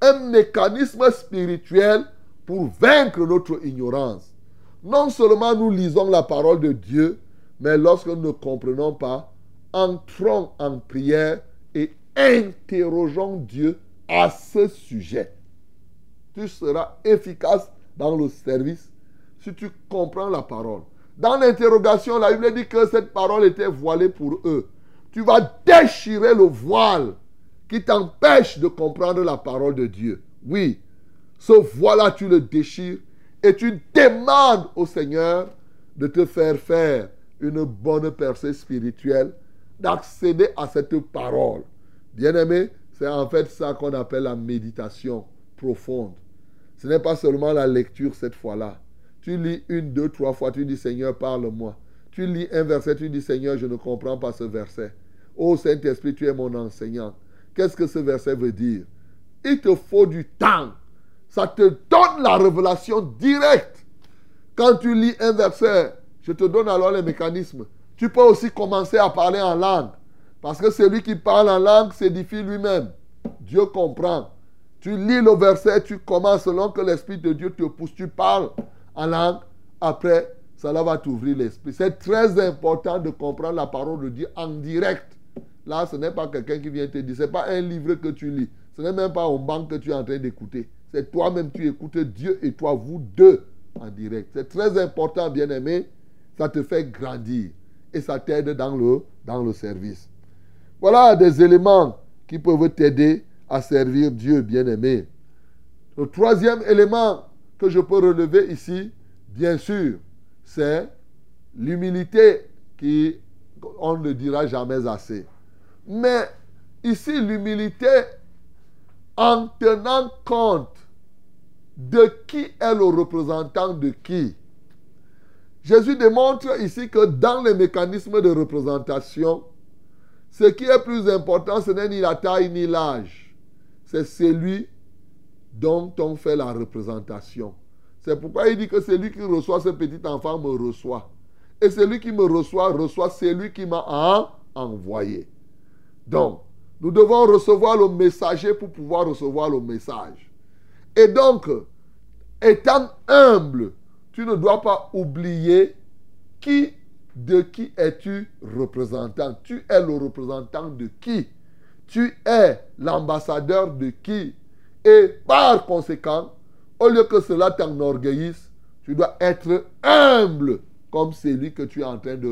un mécanisme spirituel pour vaincre notre ignorance. Non seulement nous lisons la parole de Dieu, mais lorsque nous ne comprenons pas, entrons en prière et interrogeons Dieu à ce sujet. Tu seras efficace dans le service si tu comprends la parole. Dans l'interrogation, la Bible dit que cette parole était voilée pour eux. Tu vas déchirer le voile qui t'empêche de comprendre la parole de Dieu. Oui, ce voile-là, tu le déchires et tu demandes au Seigneur de te faire faire une bonne percée spirituelle, d'accéder à cette parole. Bien-aimé, c'est en fait ça qu'on appelle la méditation profonde. Ce n'est pas seulement la lecture cette fois-là. Tu lis une, deux, trois fois, tu dis Seigneur, parle-moi. Tu lis un verset, tu dis Seigneur, je ne comprends pas ce verset. Ô Saint-Esprit, tu es mon enseignant. Qu'est-ce que ce verset veut dire? Il te faut du temps. Ça te donne la révélation directe. Quand tu lis un verset, je te donne alors les mécanismes. Tu peux aussi commencer à parler en langue. Parce que celui qui parle en langue s'édifie lui-même. Dieu comprend. Tu lis le verset, tu commences selon que l'Esprit de Dieu te pousse. Tu parles en langue. Après, cela va t'ouvrir l'esprit. C'est très important de comprendre la parole de Dieu en direct. Là, ce n'est pas quelqu'un qui vient te dire. Ce n'est pas un livre que tu lis. Ce n'est même pas un banque que tu es en train d'écouter. C'est toi-même, tu écoutes Dieu et toi, vous deux, en direct. C'est très important, bien-aimé. Ça te fait grandir. Et ça t'aide dans le, dans le service. Voilà des éléments qui peuvent t'aider à servir Dieu, bien-aimé. Le troisième élément que je peux relever ici, bien sûr, c'est l'humilité qui, on ne dira jamais assez. Mais ici, l'humilité en tenant compte de qui est le représentant de qui. Jésus démontre ici que dans les mécanismes de représentation, ce qui est plus important, ce n'est ni la taille ni l'âge. C'est celui dont on fait la représentation. C'est pourquoi il dit que celui qui reçoit ce petit enfant me reçoit. Et celui qui me reçoit, reçoit celui qui m'a en- envoyé. Donc, nous devons recevoir le messager pour pouvoir recevoir le message. Et donc, étant humble, tu ne dois pas oublier qui, de qui es-tu représentant. Tu es le représentant de qui? Tu es l'ambassadeur de qui? Et par conséquent, au lieu que cela t'enorgueillisse, tu dois être humble comme celui que tu es en train de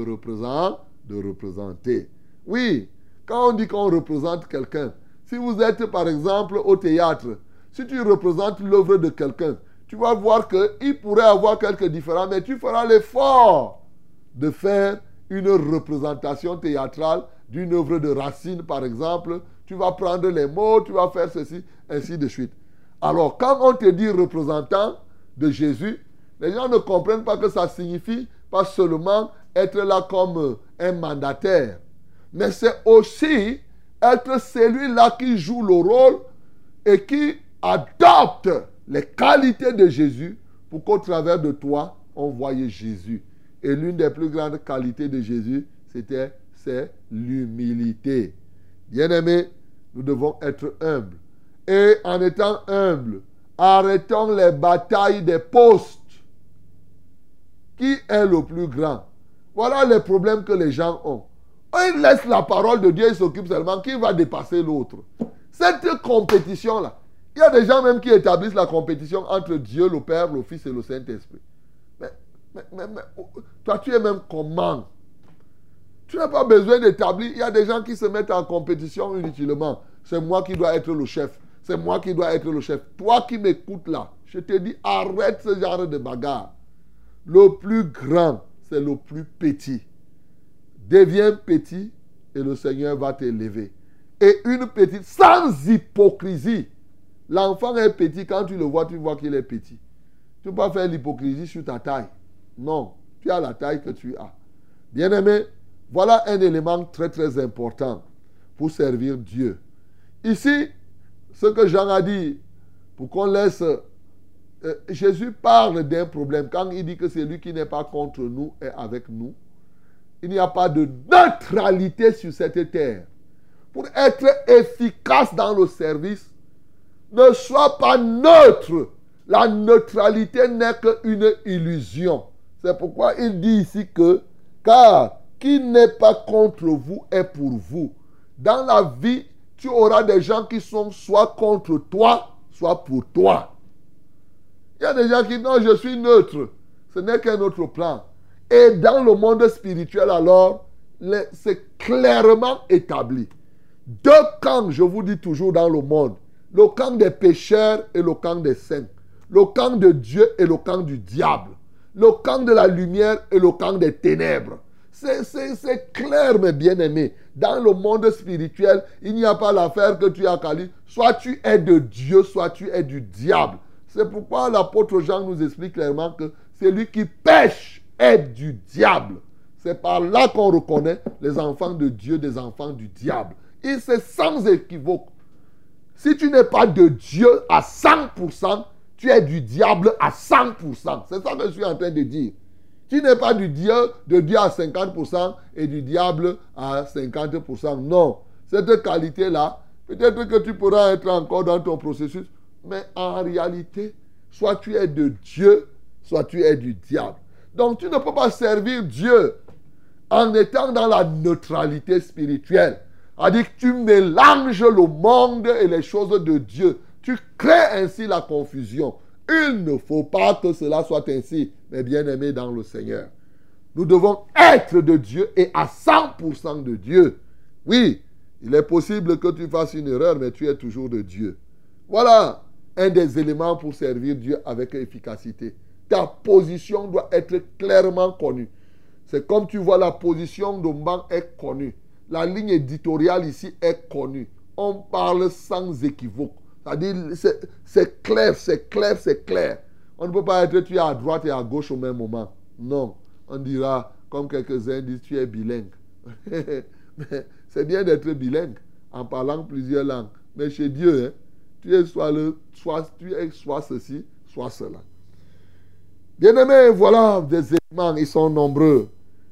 représenter. Oui, quand on dit qu'on représente quelqu'un, si vous êtes par exemple au théâtre, si tu représentes l'œuvre de quelqu'un, tu vas voir qu'il pourrait avoir quelques différents, mais tu feras l'effort de faire une représentation théâtrale d'une œuvre de Racine, par exemple. Tu vas prendre les mots, tu vas faire ceci, ainsi de suite. Alors, quand on te dit représentant de Jésus, les gens ne comprennent pas que ça signifie pas seulement être là comme un mandataire, mais c'est aussi être celui-là qui joue le rôle et qui adopte les qualités de Jésus pour qu'au travers de toi, on voyait Jésus. Et l'une des plus grandes qualités de Jésus, c'était l'humilité. Bien-aimés, nous devons être humbles. Et en étant humbles, arrêtons les batailles des postes. Qui est le plus grand? Voilà les problèmes que les gens ont. Ils laissent la parole de Dieu, ils s'occupent seulement qui va dépasser l'autre? Cette compétition-là, il y a des gens même qui établissent la compétition entre Dieu, le Père, le Fils et le Saint-Esprit. Mais, mais, mais, mais, toi, tu es même comment? Tu n'as pas besoin d'établir. Il y a des gens qui se mettent en compétition inutilement. C'est moi qui dois être le chef. C'est moi qui dois être le chef. Toi qui m'écoutes là, je te dis, arrête ce genre de bagarre. Le plus grand, c'est le plus petit. Deviens petit et le Seigneur va t'élever. Et une petite, sans hypocrisie. L'enfant est petit, quand tu le vois, tu vois qu'il est petit. Tu ne peux pas faire l'hypocrisie sur ta taille. Non, tu as la taille que tu as. Bien-aimé, voilà un élément très très important pour servir Dieu. Ici, ce que Jean a dit, pour qu'on laisse... euh, Jésus parle d'un problème. Quand il dit que celui qui n'est pas contre nous est avec nous, il n'y a pas de neutralité sur cette terre. Pour être efficace dans le service, ne sois pas neutre. La neutralité n'est qu'une illusion. C'est pourquoi il dit ici que, car qui n'est pas contre vous est pour vous. Dans la vie, tu auras des gens qui sont soit contre toi, soit pour toi. Il y a des gens qui disent non, je suis neutre. Ce n'est qu'un autre plan. Et dans le monde spirituel, alors, c'est clairement établi. Deux camps, je vous dis toujours dans le monde. Le camp des pécheurs et le camp des saints. Le camp de Dieu et le camp du diable. Le camp de la lumière et le camp des ténèbres. C'est- clair, mes bien-aimés. Dans le monde spirituel, il n'y a pas l'affaire que tu as Kali. Soit tu es de Dieu, soit tu es du diable. C'est pourquoi l'apôtre Jean nous explique clairement que celui qui pêche est du diable. C'est par là qu'on reconnaît les enfants de Dieu des enfants du diable. Et c'est sans équivoque. Si tu n'es pas de Dieu à 100%, tu es du diable à 100%. C'est ça que je suis en train de dire. Tu n'es pas du Dieu, de Dieu à 50% et du diable à 50%. Non. Cette qualité-là, peut-être que tu pourras être encore dans ton processus, mais en réalité, soit tu es de Dieu, soit tu es du diable. Donc tu ne peux pas servir Dieu en étant dans la neutralité spirituelle. C'est-à-dire que tu mélanges le monde et les choses de Dieu. Tu crées ainsi la confusion. Il ne faut pas que cela soit ainsi, mes bien-aimés dans le Seigneur. Nous devons être de Dieu et à 100% de Dieu. Oui, il est possible que tu fasses une erreur, mais tu es toujours de Dieu. Voilà un des éléments pour servir Dieu avec efficacité. Ta position doit être clairement connue. C'est comme tu vois la position de banc est connue. La ligne éditoriale ici est connue. On parle sans équivoque. C'est-à-dire, c'est- c'est clair, c'est clair, c'est clair. On ne peut pas être tu es à droite et à gauche au même moment. Non. On dira, comme quelques-uns disent, tu es bilingue. [LAUGHS] Mais c'est bien d'être bilingue en parlant plusieurs langues. Mais chez Dieu, hein, tu es soit, le, soit, tu es soit ceci, soit cela. Bien-aimés, voilà des éléments, ils sont nombreux.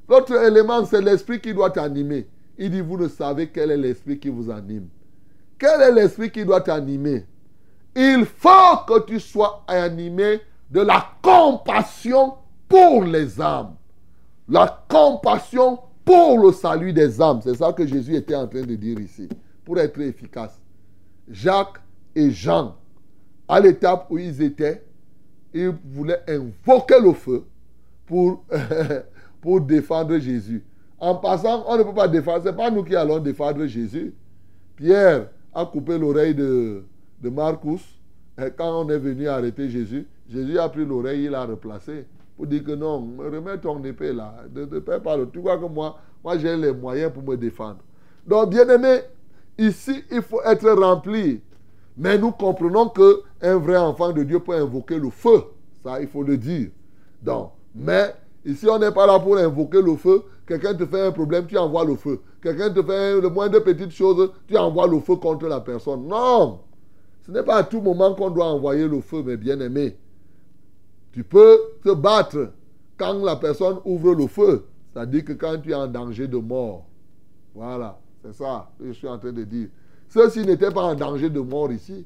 L'autre élément, c'est l'esprit qui doit t'animer. Il dit, vous ne savez quel est l'esprit qui vous anime. Quel est l'esprit qui doit t'animer? Il faut que tu sois animé de la compassion pour les âmes. La compassion pour le salut des âmes. C'est ça que Jésus était en train de dire ici. Pour être efficace. Jacques et Jean, à l'étape où ils étaient, ils voulaient invoquer le feu pour, [LAUGHS] pour défendre Jésus. En passant, on ne peut pas défendre. Ce n'est pas nous qui allons défendre Jésus. Pierre a coupé l'oreille de, de Marcus. Quand on est venu arrêter Jésus, Jésus a pris l'oreille, il l'a replacé. Pour dire que non, remets ton épée là. Ne pas. Tu vois que moi, moi j'ai les moyens pour me défendre. Donc, bien aimé, ici, il faut être rempli. Mais nous comprenons que un vrai enfant de Dieu peut invoquer le feu. Ça, il faut le dire. Donc, mais ici, on n'est pas là pour invoquer le feu. Quelqu'un te fait un problème, tu envoies le feu. Quelqu'un te fait le moindre petite chose, tu envoies le feu contre la personne. Non! Ce n'est pas à tout moment qu'on doit envoyer le feu, mes bien-aimés. Tu peux te battre quand la personne ouvre le feu. C'est-à-dire que quand tu es en danger de mort. Voilà, c'est ça que je suis en train de dire. Ceux-ci n'étaient pas en danger de mort ici.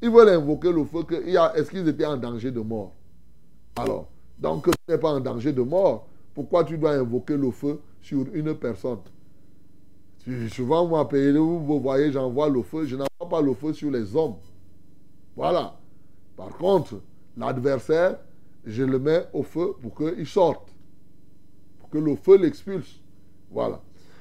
Ils veulent invoquer le feu. Que, est-ce qu'ils étaient en danger de mort? Alors, donc tu n'es pas en danger de mort. Pourquoi tu dois invoquer le feu sur une personne? Souvent, moi, vous voyez, j'envoie le feu. Je n'envoie pas le feu sur les hommes. Voilà. Par contre, l'adversaire, je le mets au feu pour qu'il sorte. Pour que le feu l'expulse. Voilà.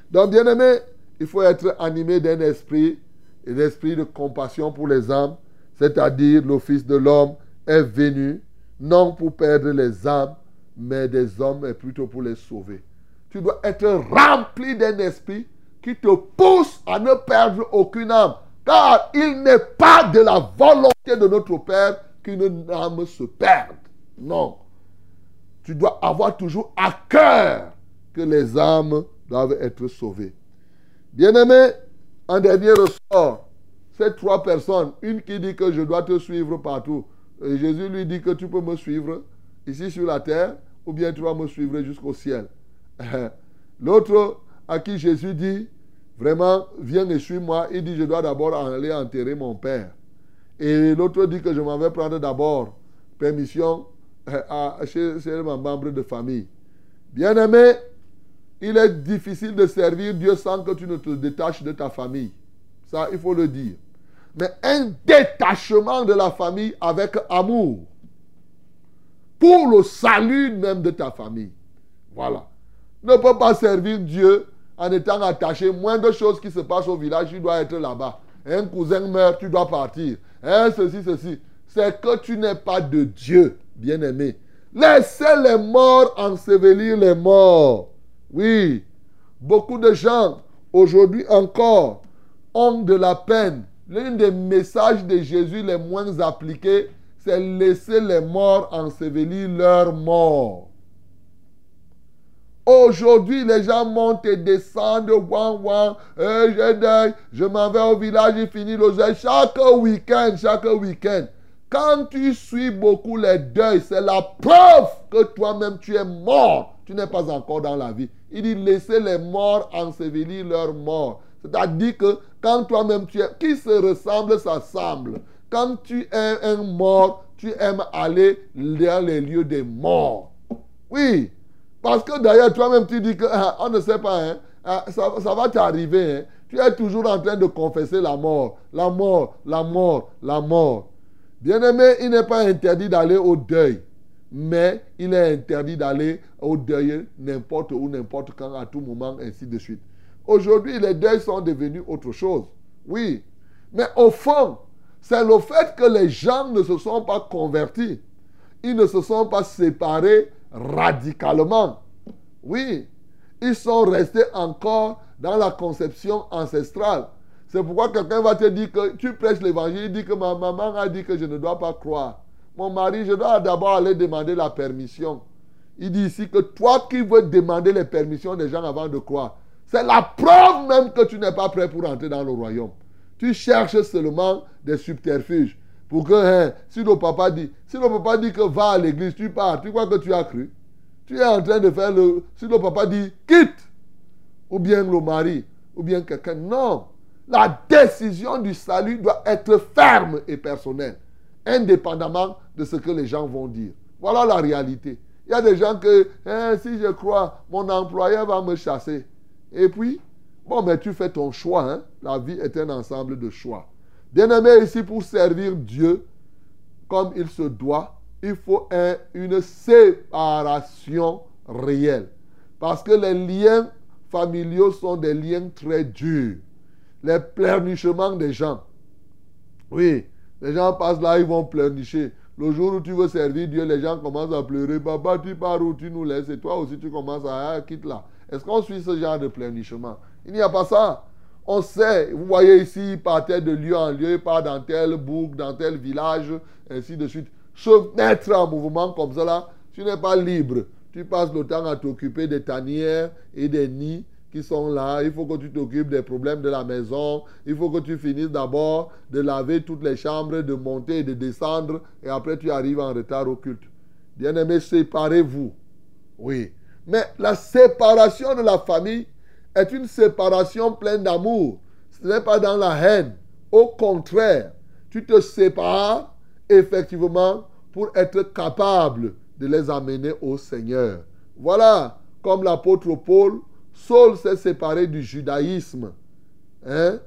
Donc, bien aimé, il faut être animé d'un esprit, et d'esprit de compassion pour les âmes, c'est-à-dire Fils de l'homme est venu, non pour perdre les âmes, mais des hommes, et plutôt pour les sauver. Tu dois être rempli d'un esprit qui te pousse à ne perdre aucune âme. Car il n'est pas de la volonté de notre Père qu'une âme se perde. Non. Tu dois avoir toujours à cœur que les âmes doivent être sauvées. Bien-aimé, en dernier ressort, ces trois personnes, une qui dit que je dois te suivre partout, et Jésus lui dit que tu peux me suivre ici sur la terre, ou bien tu vas me suivre jusqu'au ciel. [LAUGHS] L'autre à qui Jésus dit, vraiment, viens et suis-moi, il dit, je dois d'abord aller enterrer mon père. Et l'autre dit que je m'en vais prendre d'abord permission à, chez, chez membre de famille. Bien-aimé, il est difficile de servir Dieu sans que tu ne te détaches de ta famille. Ça, il faut le dire. Mais un détachement de la famille avec amour. Pour le salut même de ta famille. Voilà. Ne peux pas servir Dieu en étant attaché. Moindre chose qui se passe au village, tu dois être là-bas. Un cousin meurt, tu dois partir. Hein, ceci, ceci. C'est que tu n'es pas de Dieu, bien-aimé. Laissez les morts ensevelir les morts. Oui, beaucoup de gens, aujourd'hui encore, ont de la peine. L'un des messages de Jésus les moins appliqués, c'est laisser les morts ensevelir leurs morts. Aujourd'hui, les gens montent et descendent, ouin, ouin, Eh, je m'en vais au village, j'ai fini l'oseille. Chaque week-end, chaque week-end. Quand tu suis beaucoup les deuils, c'est la preuve que toi-même tu es mort. Tu n'es pas encore dans la vie. Il dit laissez les morts ensevelir leurs morts. C'est-à-dire que quand toi-même tu es. Qui se ressemble, s'assemble. Quand tu es un mort, tu aimes aller dans les lieux des morts. Oui. Parce que d'ailleurs, toi-même, tu dis que ah, on ne sait pas, hein, ah, ça, ça va t'arriver. hein. Tu es toujours en train de confesser la mort, la mort, la mort, la mort. Bien-aimé, il n'est pas interdit d'aller au deuil, mais il est interdit d'aller au deuil n'importe où, n'importe quand, à tout moment, ainsi de suite. Aujourd'hui, les deuils sont devenus autre chose. Oui. Mais au fond, c'est le fait que les gens ne se sont pas convertis. Ils ne se sont pas séparés radicalement. Oui. Ils sont restés encore dans la conception ancestrale. C'est pourquoi quelqu'un va te dire que tu prêches l'évangile, il dit que ma maman a dit que je ne dois pas croire. Mon mari, je dois d'abord aller demander la permission. Il dit ici que toi qui veux demander les permissions des gens avant de croire, c'est la preuve même que tu n'es pas prêt pour entrer dans le royaume. Tu cherches seulement des subterfuges. Pour que, hein, si le papa dit, si le papa dit que va à l'église, tu pars, tu crois que tu as cru? Tu es en train de faire le. Si le papa dit quitte, ou bien le mari, ou bien quelqu'un, non. La décision du salut doit être ferme et personnelle, indépendamment de ce que les gens vont dire. Voilà la réalité. Il y a des gens que, hein, si je crois, mon employeur va me chasser. Et puis, bon, mais tu fais ton choix. Hein? La vie est un ensemble de choix. Bien-aimé, ici, pour servir Dieu comme il se doit, il faut un- une séparation réelle. Parce que les liens familiaux sont des liens très durs. Les pleurnichements des gens. Oui, les gens passent là, ils vont pleurnicher. Le jour où tu veux servir Dieu, les gens commencent à pleurer. Papa, tu pars où? Tu nous laisses et toi aussi tu commences à ah, quitte là. Est-ce qu'on suit ce genre de pleurnichement? Il n'y a pas ça. On sait, vous voyez ici, il partait de lieu en lieu, il part dans tel bourg, dans tel village, ainsi de suite. Se mettre en mouvement comme ça tu n'es pas libre. Tu passes le temps à t'occuper des tanières et des nids qui sont là. Il faut que tu t'occupes des problèmes de la maison. Il faut que tu finisses d'abord de laver toutes les chambres, de monter et de descendre. Et après, tu arrives en retard au culte. Bien-aimés, séparez-vous. Oui. Mais la séparation de la famille est une séparation pleine d'amour. Ce n'est pas dans la haine. Au contraire, tu te sépares effectivement pour être capable de les amener au Seigneur. Voilà, comme l'apôtre Paul, Saul s'est séparé du judaïsme. Hein?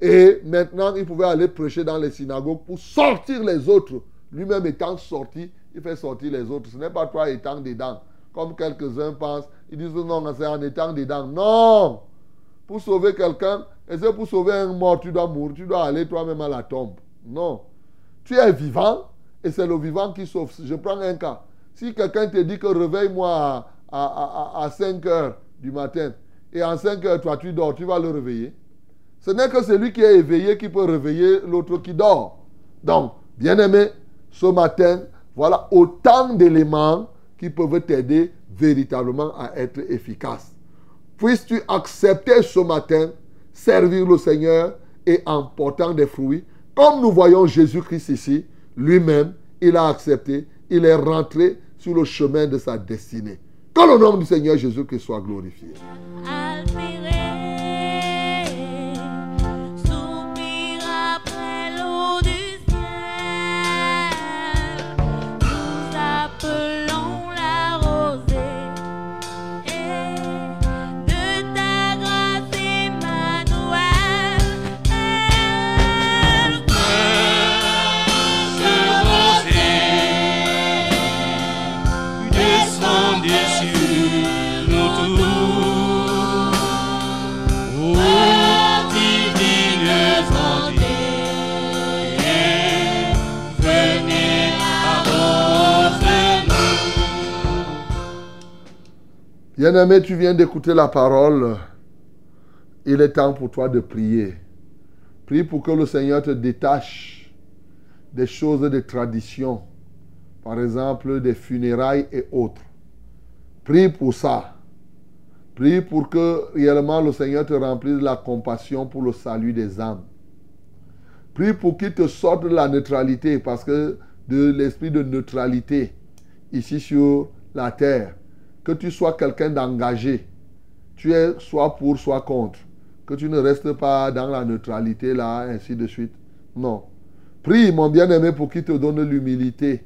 Et maintenant, il pouvait aller prêcher dans les synagogues pour sortir les autres. Lui-même étant sorti, il fait sortir les autres. Ce n'est pas toi étant dedans. Comme quelques-uns pensent, ils disent non, c'est en étant dedans. Non! Pour sauver quelqu'un, et c'est pour sauver un mort, tu dois mourir, tu dois aller toi-même à la tombe? Non. Tu es vivant et c'est le vivant qui sauve. Je prends un cas. Si quelqu'un te dit que réveille-moi à, à, à, à 5 heures du matin et en 5 heures, toi tu dors, tu vas le réveiller. Ce n'est que celui qui est éveillé qui peut réveiller l'autre qui dort. Donc, bien-aimé, ce matin, voilà autant d'éléments qui peuvent t'aider véritablement à être efficace. Puisses-tu accepter ce matin, servir le Seigneur et en portant des fruits, comme nous voyons Jésus-Christ ici, lui-même, il a accepté, il est rentré sur le chemin de sa destinée. Que le nom du Seigneur Jésus-Christ soit glorifié. Bien-aimé, tu viens d'écouter la parole. Il est temps pour toi de prier. Prie pour que le Seigneur te détache des choses de tradition. Par exemple, des funérailles et autres. Prie pour ça. Prie pour que réellement le Seigneur te remplisse de la compassion pour le salut des âmes. Prie pour qu'il te sorte de la neutralité, parce que de l'esprit de neutralité ici sur la terre, que tu sois quelqu'un d'engagé. Tu es soit pour, soit contre. Que tu ne restes pas dans la neutralité là, ainsi de suite. Non. Prie, mon bien-aimé, pour qu'il te donne l'humilité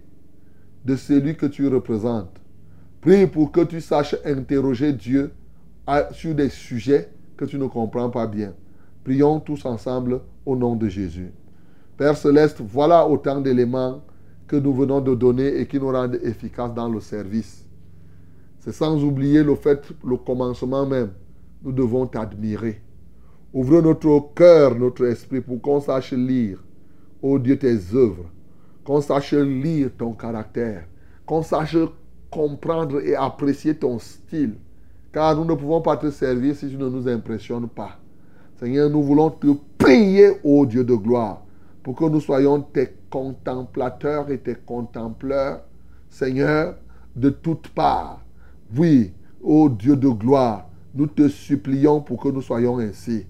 de celui que tu représentes. Prie pour que tu saches interroger Dieu sur des sujets que tu ne comprends pas bien. Prions tous ensemble au nom de Jésus. Père céleste, voilà autant d'éléments que nous venons de donner et qui nous rendent efficaces dans le service. C'est sans oublier le fait, le commencement même, nous devons t'admirer. Ouvre notre cœur, notre esprit pour qu'on sache lire, ô Dieu, tes œuvres, qu'on sache lire ton caractère, qu'on sache comprendre et apprécier ton style, car nous ne pouvons pas te servir si tu ne nous impressionnes pas. Seigneur, nous voulons te prier, ô Dieu de gloire, pour que nous soyons tes contemplateurs et tes contempleurs, Seigneur, de toutes parts. Oui, ô Dieu de gloire, nous te supplions pour que nous soyons ainsi.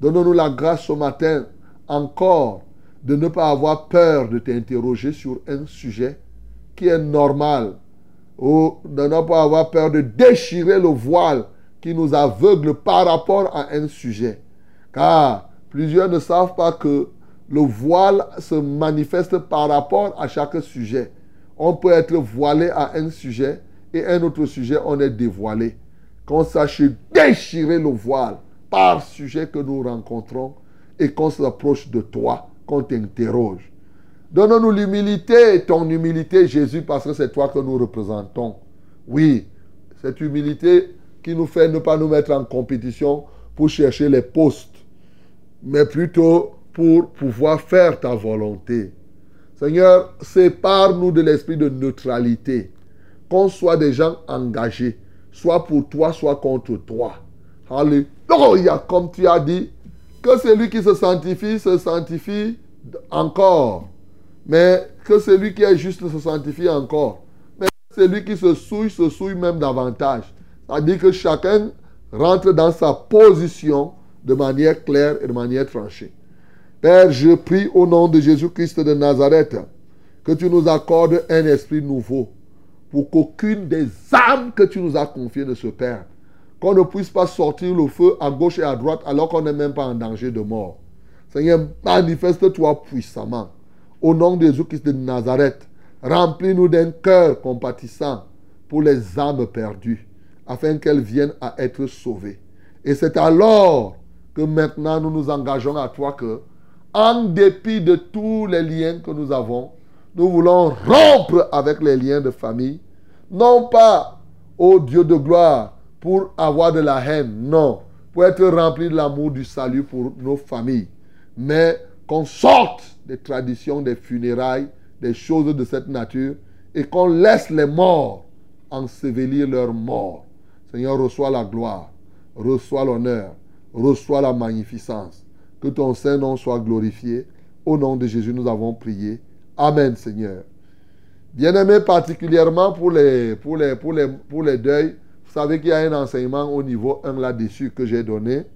Donne-nous la grâce ce matin encore de ne pas avoir peur de t'interroger sur un sujet qui est normal. Ou de ne pas avoir peur de déchirer le voile qui nous aveugle par rapport à un sujet. Car plusieurs ne savent pas que le voile se manifeste par rapport à chaque sujet. On peut être voilé à un sujet et un autre sujet, on est dévoilé. Qu'on sache déchirer le voile par sujet que nous rencontrons et qu'on s'approche de toi, qu'on t'interroge. Donne-nous l'humilité, ton humilité, Jésus, parce que c'est toi que nous représentons. Oui, cette humilité qui nous fait ne pas nous mettre en compétition pour chercher les postes, mais plutôt pour pouvoir faire ta volonté. Seigneur, sépare-nous de l'esprit de neutralité, qu'on soit des gens engagés, soit pour toi, soit contre toi. Alléluia, comme tu as dit, que celui qui se sanctifie se sanctifie encore, mais que celui qui est juste se sanctifie encore. Mais celui qui se souille, se souille même davantage. C'est-à-dire que chacun rentre dans sa position de manière claire et de manière tranchée. Père, je prie au nom de Jésus-Christ de Nazareth que tu nous accordes un esprit nouveau pour qu'aucune des âmes que tu nous as confiées ne se perde. Qu'on ne puisse pas sortir le feu à gauche et à droite alors qu'on n'est même pas en danger de mort. Seigneur, manifeste-toi puissamment. Au nom de Jésus-Christ de Nazareth, remplis-nous d'un cœur compatissant pour les âmes perdues, afin qu'elles viennent à être sauvées. Et c'est alors que maintenant nous nous engageons à toi que, en dépit de tous les liens que nous avons, nous voulons rompre avec les liens de famille, non pas, ô Dieu de gloire, pour avoir de la haine, non, pour être rempli de l'amour du salut pour nos familles, mais qu'on sorte des traditions des funérailles, des choses de cette nature, et qu'on laisse les morts ensevelir leurs morts. Seigneur, reçois la gloire, reçois l'honneur, reçois la magnificence. Que ton Saint-Nom soit glorifié. Au nom de Jésus, nous avons prié. Amen, Seigneur. Bien-aimé, particulièrement pour les, pour, les, pour, les, pour les deuils, vous savez qu'il y a un enseignement au niveau 1 là-dessus que j'ai donné.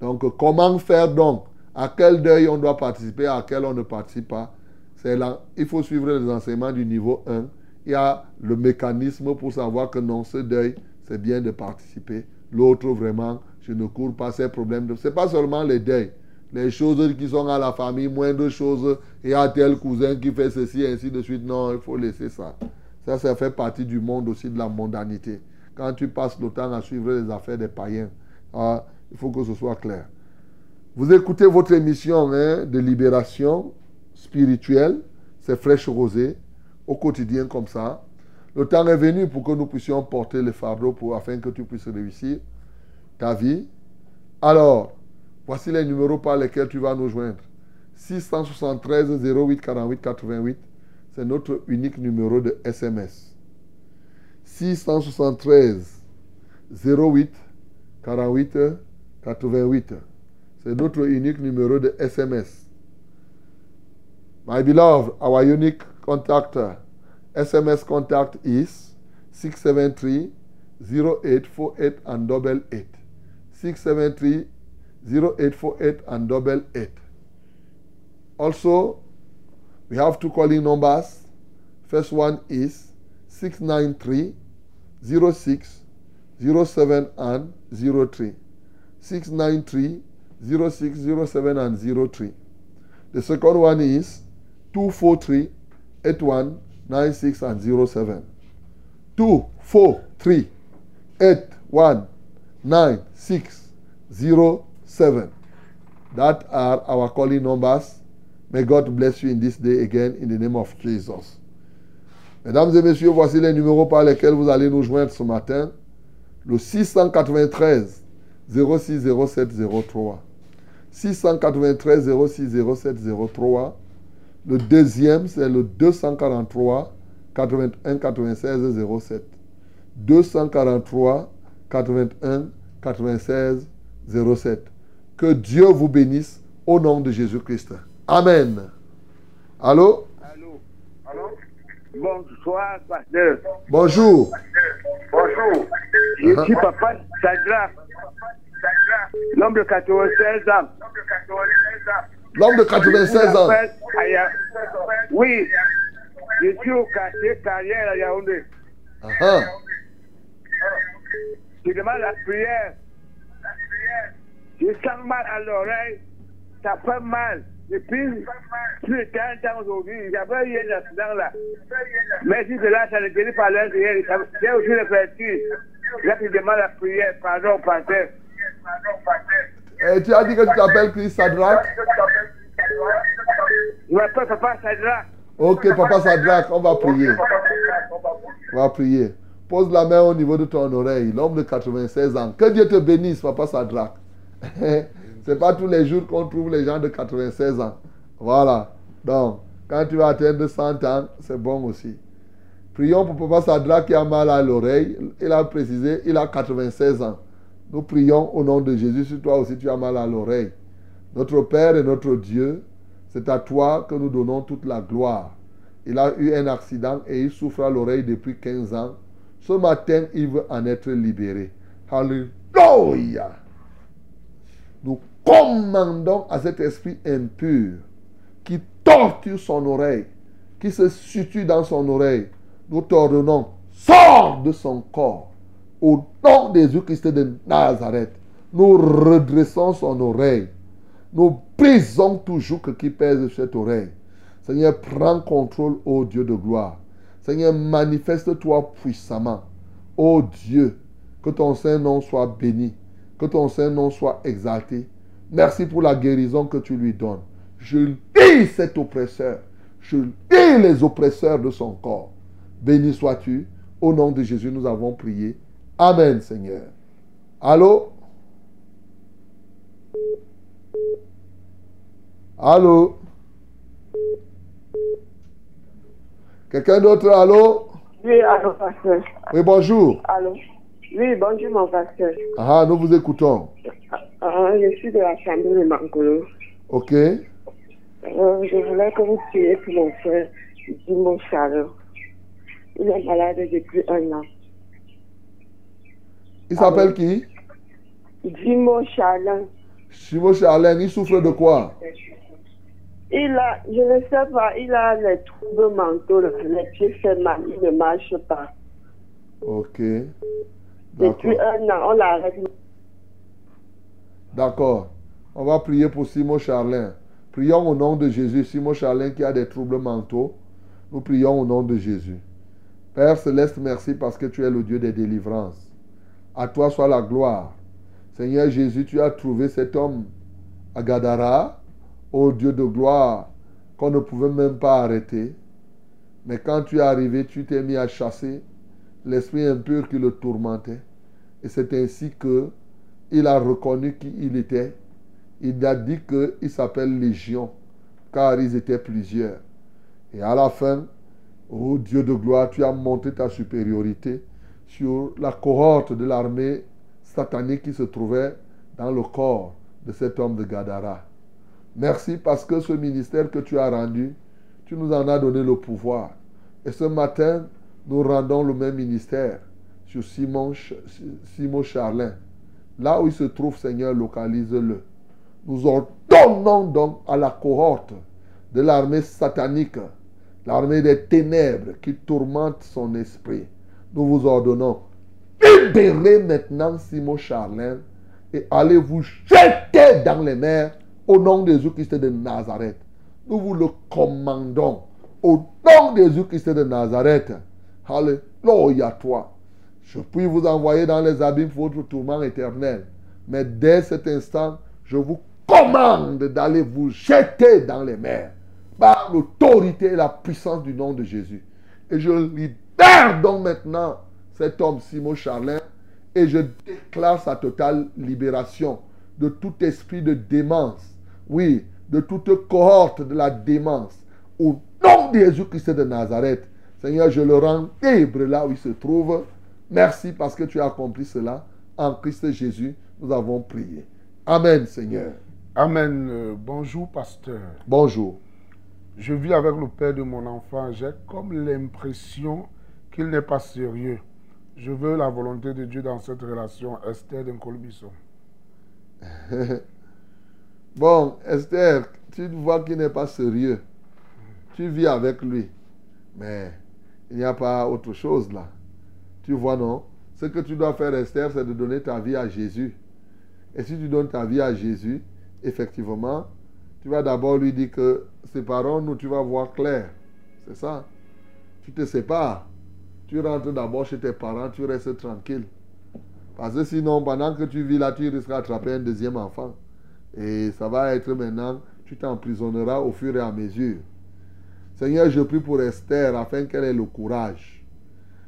Donc, comment faire donc? À quel deuil on doit participer, à quel on ne participe pas? C'est là. Il faut suivre les enseignements du niveau 1. Il y a le mécanisme pour savoir que non, ce deuil, c'est bien de participer. L'autre, vraiment, je ne cours pas ces problèmes. Ce n'est pas seulement les deuils. Les choses qui sont à la famille, moindres choses, il y a tel cousin qui fait ceci, ainsi de suite. Non, il faut laisser ça. Ça, ça fait partie du monde aussi, de la mondanité. Quand tu passes le temps à suivre les affaires des païens, ah, il faut que ce soit clair. Vous écoutez votre émission hein, de libération spirituelle, c'est fraîche rosée, au quotidien comme ça. Le temps est venu pour que nous puissions porter le fardeau pour, afin que tu puisses réussir ta vie. Alors, voici les numéros par lesquels tu vas nous joindre. 673 08 48 88, c'est notre unique numéro de SMS. 673 08 48 88. C'est notre unique numéro de SMS. My beloved, our unique contact SMS contact is 673 0848 and double 8. 673 0848 and double 8. Also, we have two calling numbers. First one is 693 06 07 and 03. 693 06 07 and 03. The second one is 243 81 96 and 07. 243 81 96 07. That are our calling numbers. May God bless you in this day again in the name of Jesus. Mesdames et messieurs, voici les numéros par lesquels vous allez nous joindre ce matin. Le 693 06 07 03. 693 06 07 03. Le deuxième, c'est le 243 81 96 07. 243 81 96 07. Que Dieu vous bénisse au nom de Jésus-Christ. Amen. Allô? Allô? Allô? Bonsoir, pasteur. Bonjour. Bonjour. Je suis papa Sadra. L'homme de 96 ans. L'homme de 96 ans. Oui. Je suis au quartier carrière à Yaoundé. Ah, ah. Je demande la prière. Je sens mal à l'oreille. Ça fait mal. Depuis plus de 40 ans aujourd'hui, j'avais eu un accident là. Mais si cela, ça ne guérit pas l'intérieur. J'ai aussi le je demande la prière. Pardon, pasteur. Eh, tu as dit que tu t'appelles Chris Sadrak? Je m'appelle Papa Sadra. Ok, Papa Sadrak, on va prier. On va prier. Pose la main au niveau de ton oreille, l'homme de 96 ans. Que Dieu te bénisse, Papa Sadrak. [LAUGHS] C'est pas tous les jours qu'on trouve les gens de 96 ans. Voilà. Donc, quand tu vas atteindre 100 ans, c'est bon aussi. Prions pour Papa Sadrak qui a mal à l'oreille. Il a précisé, il a 96 ans. Nous prions au nom de Jésus. Si toi aussi tu as mal à l'oreille. Notre Père et notre Dieu, c'est à toi que nous donnons toute la gloire. Il a eu un accident et il souffre à l'oreille depuis 15 ans. Ce matin, il veut en être libéré. Alléluia. Nous commandons à cet esprit impur qui torture son oreille, qui se situe dans son oreille. Nous t'ordonnons, sors de son corps. Au nom de Jésus-Christ de Nazareth, nous redressons son oreille. Nous brisons tout joug qui pèse cette oreille. Seigneur, prends contrôle, ô Dieu de gloire. Seigneur, manifeste-toi puissamment. Ô Dieu, que ton Saint-Nom soit béni, que ton Saint-Nom soit exalté. Merci pour la guérison que tu lui donnes. Je lis cet oppresseur. Je lis les oppresseurs de son corps. Béni sois-tu. Au nom de Jésus, nous avons prié. Amen, Seigneur. Allô? Allô? Quelqu'un d'autre, allô? Oui, allô, pasteur. Oui, bonjour. Allô? Oui, bonjour, mon pasteur. Ah, nous vous écoutons. Ah, je suis de l'Assemblée de Mangolo. Ok. Euh, je voulais que vous priez pour mon frère, Jimo Charles. Il est malade depuis un an. Il s'appelle qui? Jimo Charles. Chimo Charlène, il souffre de quoi? Il a, je ne sais pas, il a les troubles mentaux, les pieds fait mal, il ne marche pas. Ok. Depuis D'accord. un an, on l'arrête. D'accord. On va prier pour Simon Charlin. Prions au nom de Jésus. Simon Charlin qui a des troubles mentaux. Nous prions au nom de Jésus. Père céleste, merci parce que tu es le Dieu des délivrances. À toi soit la gloire. Seigneur Jésus, tu as trouvé cet homme à Gadara, ô Dieu de gloire, qu'on ne pouvait même pas arrêter. Mais quand tu es arrivé, tu t'es mis à chasser l'esprit impur qui le tourmentait. Et c'est ainsi que il a reconnu qui il était. Il a dit qu'il s'appelle Légion, car ils étaient plusieurs. Et à la fin, ô Dieu de gloire, tu as monté ta supériorité sur la cohorte de l'armée satanique qui se trouvait dans le corps de cet homme de Gadara. Merci parce que ce ministère que tu as rendu, tu nous en as donné le pouvoir. Et ce matin, nous rendons le même ministère sur Simon, Simon Charlin. Là où il se trouve, Seigneur, localise-le. Nous ordonnons donc à la cohorte de l'armée satanique, l'armée des ténèbres qui tourmente son esprit. Nous vous ordonnons, libérez maintenant Simon Charlin et allez vous jeter dans les mers au nom de Jésus-Christ de Nazareth. Nous vous le commandons au nom de Jésus-Christ de Nazareth. Alléluia toi. Je puis vous envoyer dans les abîmes pour votre tourment éternel. Mais dès cet instant, je vous commande d'aller vous jeter dans les mers par l'autorité et la puissance du nom de Jésus. Et je libère donc maintenant cet homme Simon Charlin et je déclare sa totale libération de tout esprit de démence. Oui, de toute cohorte de la démence. Au nom de Jésus-Christ de Nazareth, Seigneur, je le rends libre là où il se trouve. Merci parce que tu as accompli cela. En Christ Jésus, nous avons prié. Amen, Seigneur. Amen. Euh, bonjour, pasteur. Bonjour. Je vis avec le père de mon enfant. J'ai comme l'impression qu'il n'est pas sérieux. Je veux la volonté de Dieu dans cette relation. Esther d'Incolbisson. [LAUGHS] Bon, Esther, tu vois qu'il n'est pas sérieux. Tu vis avec lui. Mais il n'y a pas autre chose là. Tu vois, non? Ce que tu dois faire, Esther, c'est de donner ta vie à Jésus. Et si tu donnes ta vie à Jésus, effectivement, tu vas d'abord lui dire que séparons-nous, tu vas voir clair. C'est ça. Tu te sépares. Tu rentres d'abord chez tes parents, tu restes tranquille. Parce que sinon, pendant que tu vis là, tu risques d'attraper un deuxième enfant. Et ça va être maintenant, tu t'emprisonneras au fur et à mesure. Seigneur, je prie pour Esther afin qu'elle ait le courage.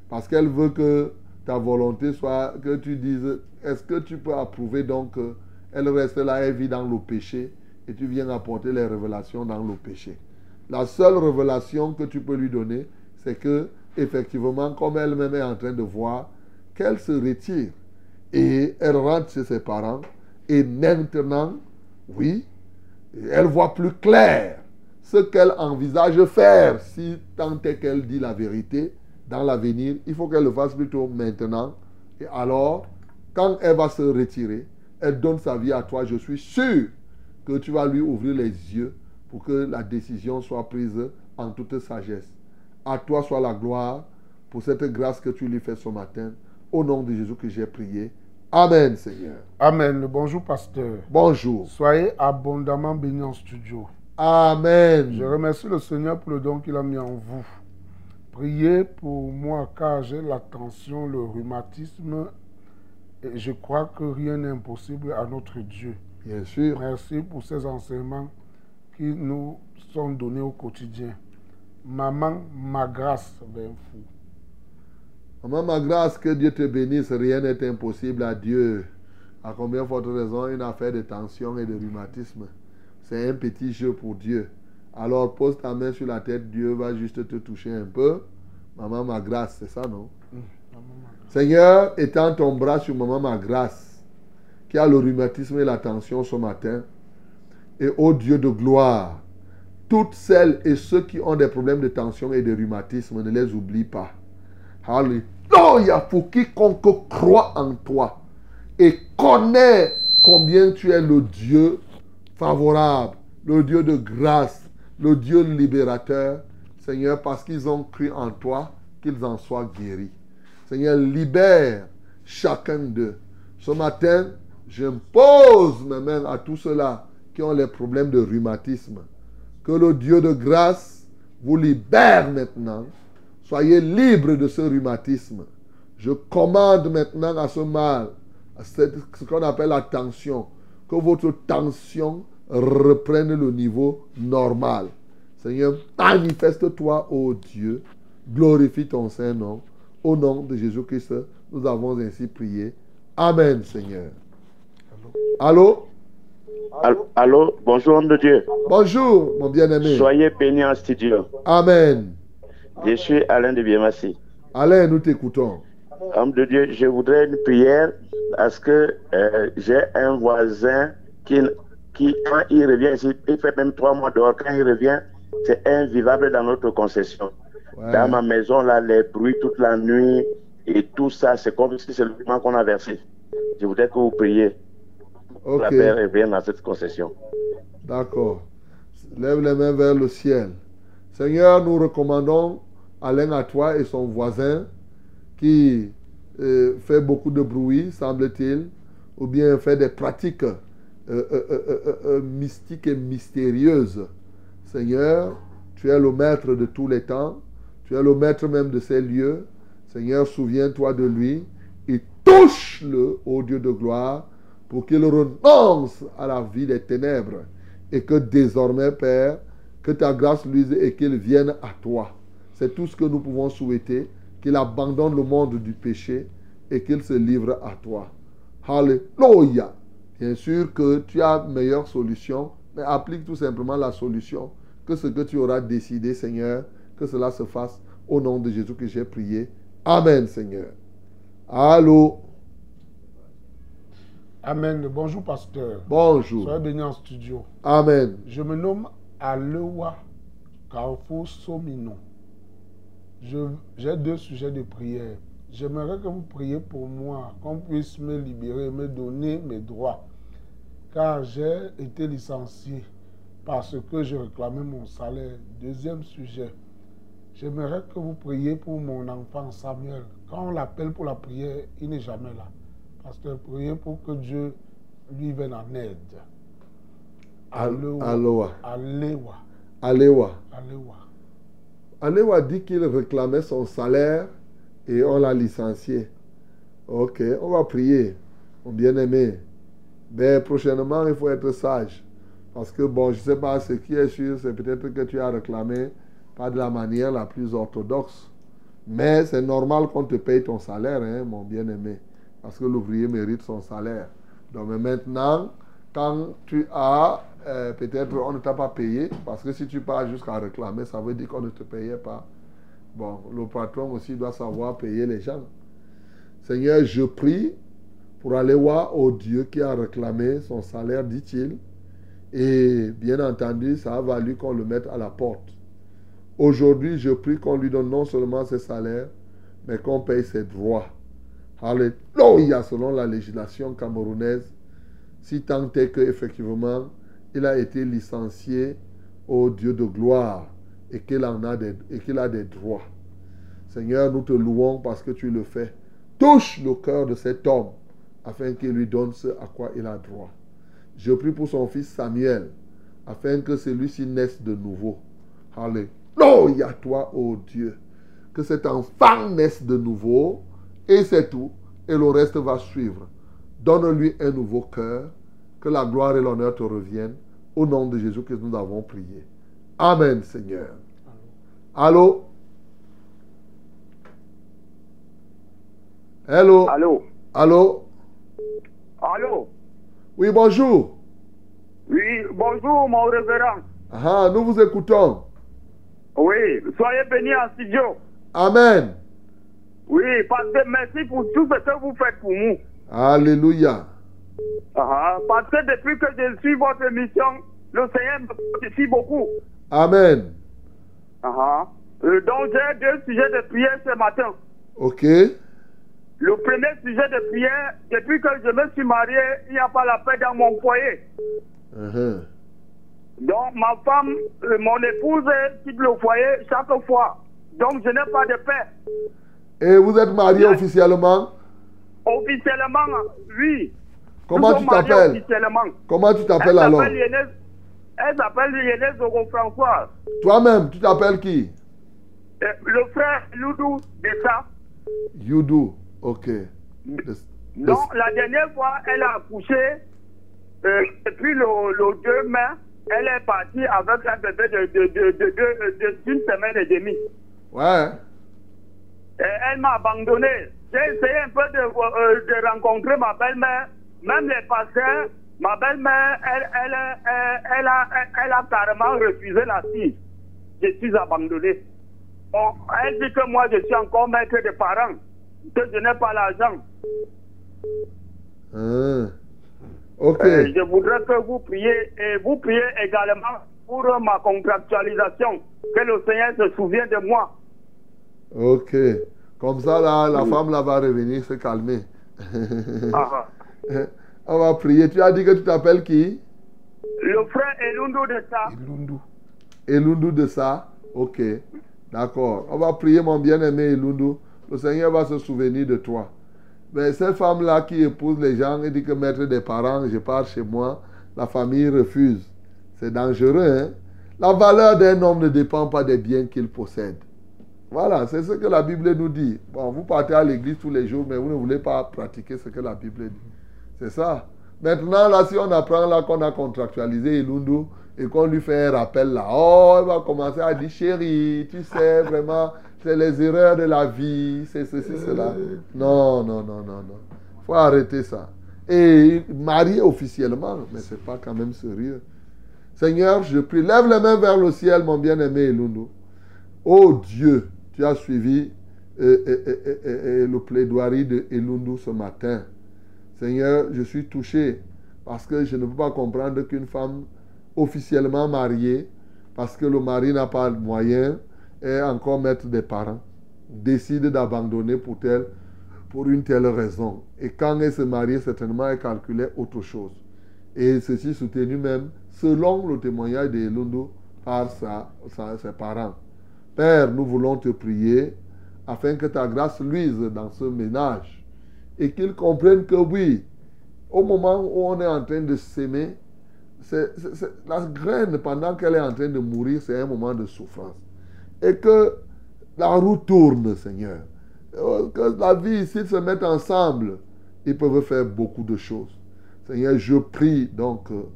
Parce qu'elle veut que ta volonté soit, que tu dises, est-ce que tu peux approuver donc qu'elle reste là, elle vit dans le péché et tu viens apporter les révélations dans le péché. La seule révélation que tu peux lui donner, c'est que, effectivement, comme elle-même est en train de voir, qu'elle se retire et elle rentre chez ses parents et maintenant, oui, elle voit plus clair ce qu'elle envisage faire si tant est qu'elle dit la vérité dans l'avenir. Il faut qu'elle le fasse plutôt maintenant. Et alors, quand elle va se retirer, elle donne sa vie à toi. Je suis sûr que tu vas lui ouvrir les yeux pour que la décision soit prise en toute sagesse. À toi soit la gloire pour cette grâce que tu lui fais ce matin. Au nom de Jésus que j'ai prié. Amen, Seigneur. Amen. Bonjour, pasteur. Bonjour. Soyez abondamment bénis en studio. Amen. Je remercie le Seigneur pour le don qu'il a mis en vous. Priez pour moi car j'ai la tension, le rhumatisme et je crois que rien n'est impossible à notre Dieu. Bien sûr. Merci pour ces enseignements qui nous sont donnés au quotidien. Maman, ma grâce, ben fou. Maman, ma grâce, que Dieu te bénisse. Rien n'est impossible à Dieu. À combien forte raison une affaire de tension et de rhumatisme? C'est un petit jeu pour Dieu. Alors pose ta main sur la tête, Dieu va juste te toucher un peu. Maman, ma grâce, c'est ça, non? Seigneur, étends ton bras sur maman, ma grâce, qui a le rhumatisme et la tension ce matin. Et ô Dieu de gloire, toutes celles et ceux qui ont des problèmes de tension et de rhumatisme, ne les oublie pas. Alléluia pour quiconque croit en toi et connaît combien tu es le Dieu favorable, le Dieu de grâce, le Dieu libérateur. Seigneur, parce qu'ils ont cru en toi, qu'ils en soient guéris. Seigneur, libère chacun d'eux. Ce matin, j'impose mes mains à tous ceux-là qui ont les problèmes de rhumatisme. Que le Dieu de grâce vous libère maintenant. Soyez libres de ce rhumatisme. Je commande maintenant à ce mal, à ce qu'on appelle la tension, que votre tension reprenne le niveau normal. Seigneur, manifeste-toi, ô Dieu. Glorifie ton Saint-Nom. Au nom de Jésus-Christ, nous avons ainsi prié. Amen, Seigneur. Allô? Allô, allô, bonjour homme de Dieu. Bonjour, mon bien-aimé. Soyez bénis en studio. Amen. Je suis Alain de Biemassi. Alain, nous t'écoutons. Homme de Dieu, je voudrais une prière parce que euh, j'ai un voisin qui, qui, quand il revient ici, il fait même trois mois dehors. Quand il revient, c'est invivable dans notre concession. Ouais. Dans ma maison, là, les bruits toute la nuit. Et tout ça, c'est comme si c'est le paiement qu'on a versé. Je voudrais que vous priez pour que la paix revienne à cette concession. D'accord. Lève les mains vers le ciel. Seigneur, nous recommandons Alain à toi et son voisin qui euh, fait beaucoup de bruit, semble-t-il, ou bien fait des pratiques euh, euh, mystiques et mystérieuses. Seigneur, tu es le maître de tous les temps. Tu es le maître même de ces lieux. Seigneur, souviens-toi de lui et touche-le, ô Dieu de gloire, pour qu'il renonce à la vie des ténèbres et que désormais, Père, que ta grâce luise et qu'il vienne à toi. C'est tout ce que nous pouvons souhaiter, qu'il abandonne le monde du péché et qu'il se livre à toi. Alléluia. Bien sûr que tu as meilleure solution, mais applique tout simplement la solution. Que ce que tu auras décidé, Seigneur, que cela se fasse au nom de Jésus que j'ai prié. Amen, Seigneur. Allô? Amen. Bonjour, pasteur. Bonjour. Soyez béni en studio. Amen. Je me nomme Alewa Carrefour Somino. J'ai deux sujets de prière. J'aimerais que vous priez pour moi, qu'on puisse me libérer, me donner mes droits. Car j'ai été licencié parce que je réclamais mon salaire. Deuxième sujet. J'aimerais que vous priez pour mon enfant Samuel. Quand on l'appelle pour la prière, il n'est jamais là. Pasteur, priez pour que Dieu lui vienne en aide. Al- Aloha. Alewa. Alewa. Alewa. Alewa dit qu'il réclamait son salaire et on l'a licencié. Ok, on va prier, mon bien-aimé. Mais prochainement, il faut être sage. Parce que, bon, je ne sais pas, ce qui est sûr, c'est peut-être que tu as réclamé pas de la manière la plus orthodoxe. Mais c'est normal qu'on te paye ton salaire, hein, mon bien-aimé. Parce que l'ouvrier mérite son salaire. Donc, maintenant, quand tu as, euh, peut-être on ne t'a pas payé, parce que si tu pars jusqu'à réclamer, ça veut dire qu'on ne te payait pas. Bon, le patron aussi doit savoir payer les gens. Seigneur, je prie pour aller voir au Dieu qui a réclamé son salaire, dit-il. Et bien entendu, ça a valu qu'on le mette à la porte. Aujourd'hui, je prie qu'on lui donne non seulement ses salaires, mais qu'on paye ses droits. Alléluia, selon la législation camerounaise, si tant est qu'effectivement, il a été licencié au Dieu de gloire et qu'il en a des, droits. Seigneur, nous te louons parce que tu le fais. Touche le cœur de cet homme afin qu'il lui donne ce à quoi il a droit. Je prie pour son fils Samuel afin que celui-ci naisse de nouveau. Alléluia, toi, ô Dieu. Que cet enfant naisse de nouveau et c'est tout. Et le reste va suivre. Donne-lui un nouveau cœur. Que la gloire et l'honneur te reviennent. Au nom de Jésus que nous avons prié. Amen, Seigneur. Allô? Hello? Allô? Allô? Allô? Oui, bonjour. Oui, bonjour, mon révérend. Ah, nous vous écoutons. Oui, soyez bénis en studio. Amen. Oui, parce que merci pour tout ce que vous faites pour nous. Alléluia. Ah, parce que depuis que je suis votre émission, le Seigneur me fortifie beaucoup. Amen. Ah, euh, donc j'ai deux sujets de prière ce matin. Ok. Le premier sujet de prière, depuis que je me suis marié, il n'y a pas la paix dans mon foyer. Uh-huh. Donc ma femme, euh, mon épouse quitte le foyer chaque fois. Donc je n'ai pas de paix. Et vous êtes marié officiellement? Officiellement, oui. Comment tu t'appelles. Comment tu t'appelles Elle alors Elle s'appelle Zogo François. Toi-même, tu t'appelles qui Euh, Le frère Loudou de ça. Youdou. Ok. Donc la dernière fois, elle a accouché. euh, depuis le, le 2 mai, elle est partie avec un bébé de, de, de, de, de- de- d'une semaine et demie. Ouais. Et elle m'a abandonné. J'ai essayé un peu de, euh, de rencontrer ma belle-mère, même les pasteurs. Ma belle-mère, elle, elle, elle, elle a, elle, a carrément refusé la fille. Je suis abandonné. Elle dit que moi, je suis encore maître des parents, que je n'ai pas l'argent. Hein. Ok. Euh, je voudrais que vous priez et vous priez également pour ma contractualisation, que le Seigneur se souvienne de moi. Ok. Comme ça, là, la femme là va revenir se calmer. Ah, On va prier. Tu as dit que tu t'appelles qui? Le frère Elundu de ça. Elundu de ça Ok. D'accord. On va prier, mon bien-aimé Elundu. Le Seigneur va se souvenir de toi. Mais cette femme-là qui épouse les gens et dit que mettre des parents, je pars chez moi, la famille refuse. C'est dangereux, hein? La valeur d'un homme ne dépend pas des biens qu'il possède. Voilà, c'est ce que la Bible nous dit. Bon, vous partez à l'église tous les jours, mais vous ne voulez pas pratiquer ce que la Bible dit. C'est ça. Maintenant, là, si on apprend là qu'on a contractualisé Ilundu et qu'on lui fait un rappel là, oh, il va commencer à dire, chérie, tu sais, vraiment, c'est les erreurs de la vie, c'est ceci, cela. Non, non, non, non, non. Il faut arrêter ça. Et marié officiellement, mais c'est pas quand même sérieux. Seigneur, je prie, lève les mains vers le ciel, mon bien-aimé Elundu. Oh Dieu, tu as suivi euh, euh, euh, euh, euh, le plaidoirie de Elundu ce matin. Seigneur, je suis touché parce que je ne peux pas comprendre qu'une femme officiellement mariée, parce que le mari n'a pas de moyens, et encore maître des parents, décide d'abandonner pour, tel, pour une telle raison. Et quand elle se marie, certainement, elle calculait autre chose. Et ceci soutenu même, selon le témoignage de Elundu, par ses parents. Père, nous voulons te prier afin que ta grâce luise dans ce ménage et qu'ils comprennent que oui, au moment où on est en train de s'aimer, la graine, pendant qu'elle est en train de mourir, c'est un moment de souffrance. Et que la roue tourne, Seigneur. Euh, Que la vie, s'ils se mettent ensemble, ils peuvent faire beaucoup de choses. Seigneur, je prie donc que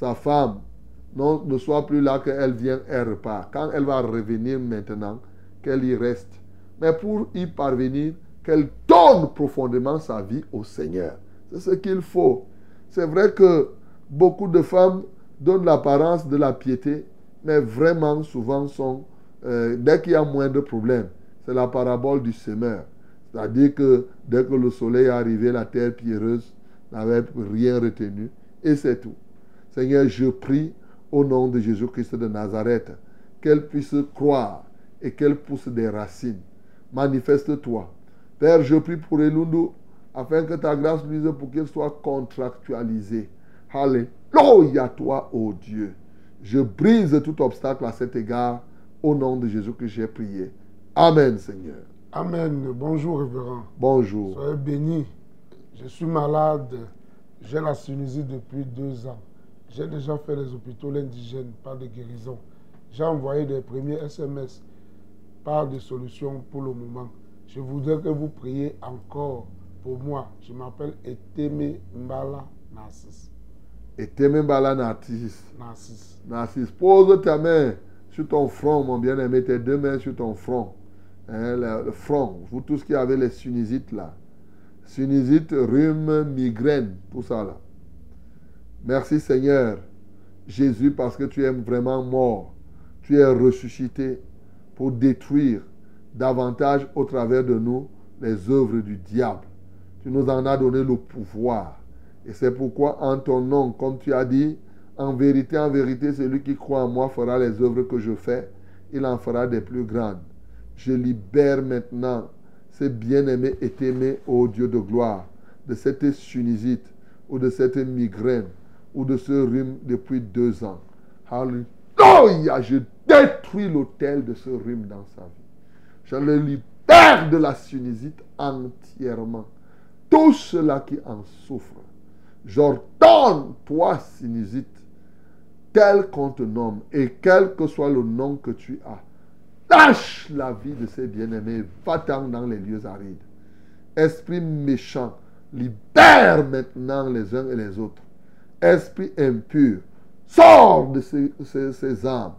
sa femme non, ne soit plus là qu'elle vient, elle repart. Quand elle va revenir maintenant, qu'elle y reste. Mais pour y parvenir, qu'elle donne profondément sa vie au Seigneur. C'est ce qu'il faut. C'est vrai que beaucoup de femmes donnent l'apparence de la piété, mais vraiment souvent sont, euh, dès qu'il y a moins de problèmes, c'est la parabole du semeur. C'est-à-dire que dès que le soleil est arrivé, la terre pierreuse n'avait rien retenu, et c'est tout. Seigneur, je prie au nom de Jésus-Christ de Nazareth qu'elle puisse croire et qu'elle pousse des racines. Manifeste-toi. Père, je prie pour Elundu afin que ta grâce luise pour qu'il soit contractualisé. Alléluia, toi, ô Dieu. Je brise tout obstacle à cet égard. Au nom de Jésus que j'ai prié. Amen, Seigneur. Amen. Bonjour, révérend. Bonjour. Soyez bénis. Je suis malade. J'ai la sinusite depuis deux ans. J'ai déjà fait les hôpitaux indigènes, pas de guérison. J'ai envoyé des premiers SMS, pas de solution pour le moment. Je voudrais que vous priez encore pour moi. Je m'appelle Eteme Mbala Narcisse. Et Temembala Narcisse. Narcisse. Narcisse, pose ta main sur ton front, mon bien-aimé, tes deux mains sur ton front. Hein, le, le front. Vous tous qui avez les sinusites là. Sinusite, rhume, migraine, tout ça là. Merci Seigneur, Jésus, parce que tu es vraiment mort. Tu es ressuscité pour détruire davantage au travers de nous les œuvres du diable. Tu nous en as donné le pouvoir. Et c'est pourquoi en ton nom, comme tu as dit, en vérité, en vérité, celui qui croit en moi fera les œuvres que je fais. Il en fera des plus grandes. Je libère maintenant ces bien-aimés et aimés, ô Dieu de gloire, de cette sinusite ou de cette migraine ou de ce rhume depuis deux ans. Alléluia, je détruis l'autel de ce rhume dans sa vie. Je le libère de la sinusite entièrement. Tous ceux-là qui en souffrent, j'ordonne, toi, sinusite, tel qu'on te nomme et quel que soit le nom que tu as, lâche la vie de ces bien-aimés, va-t'en dans les lieux arides. Esprit méchant, libère maintenant les uns et les autres. Esprit impur, sors de ces âmes.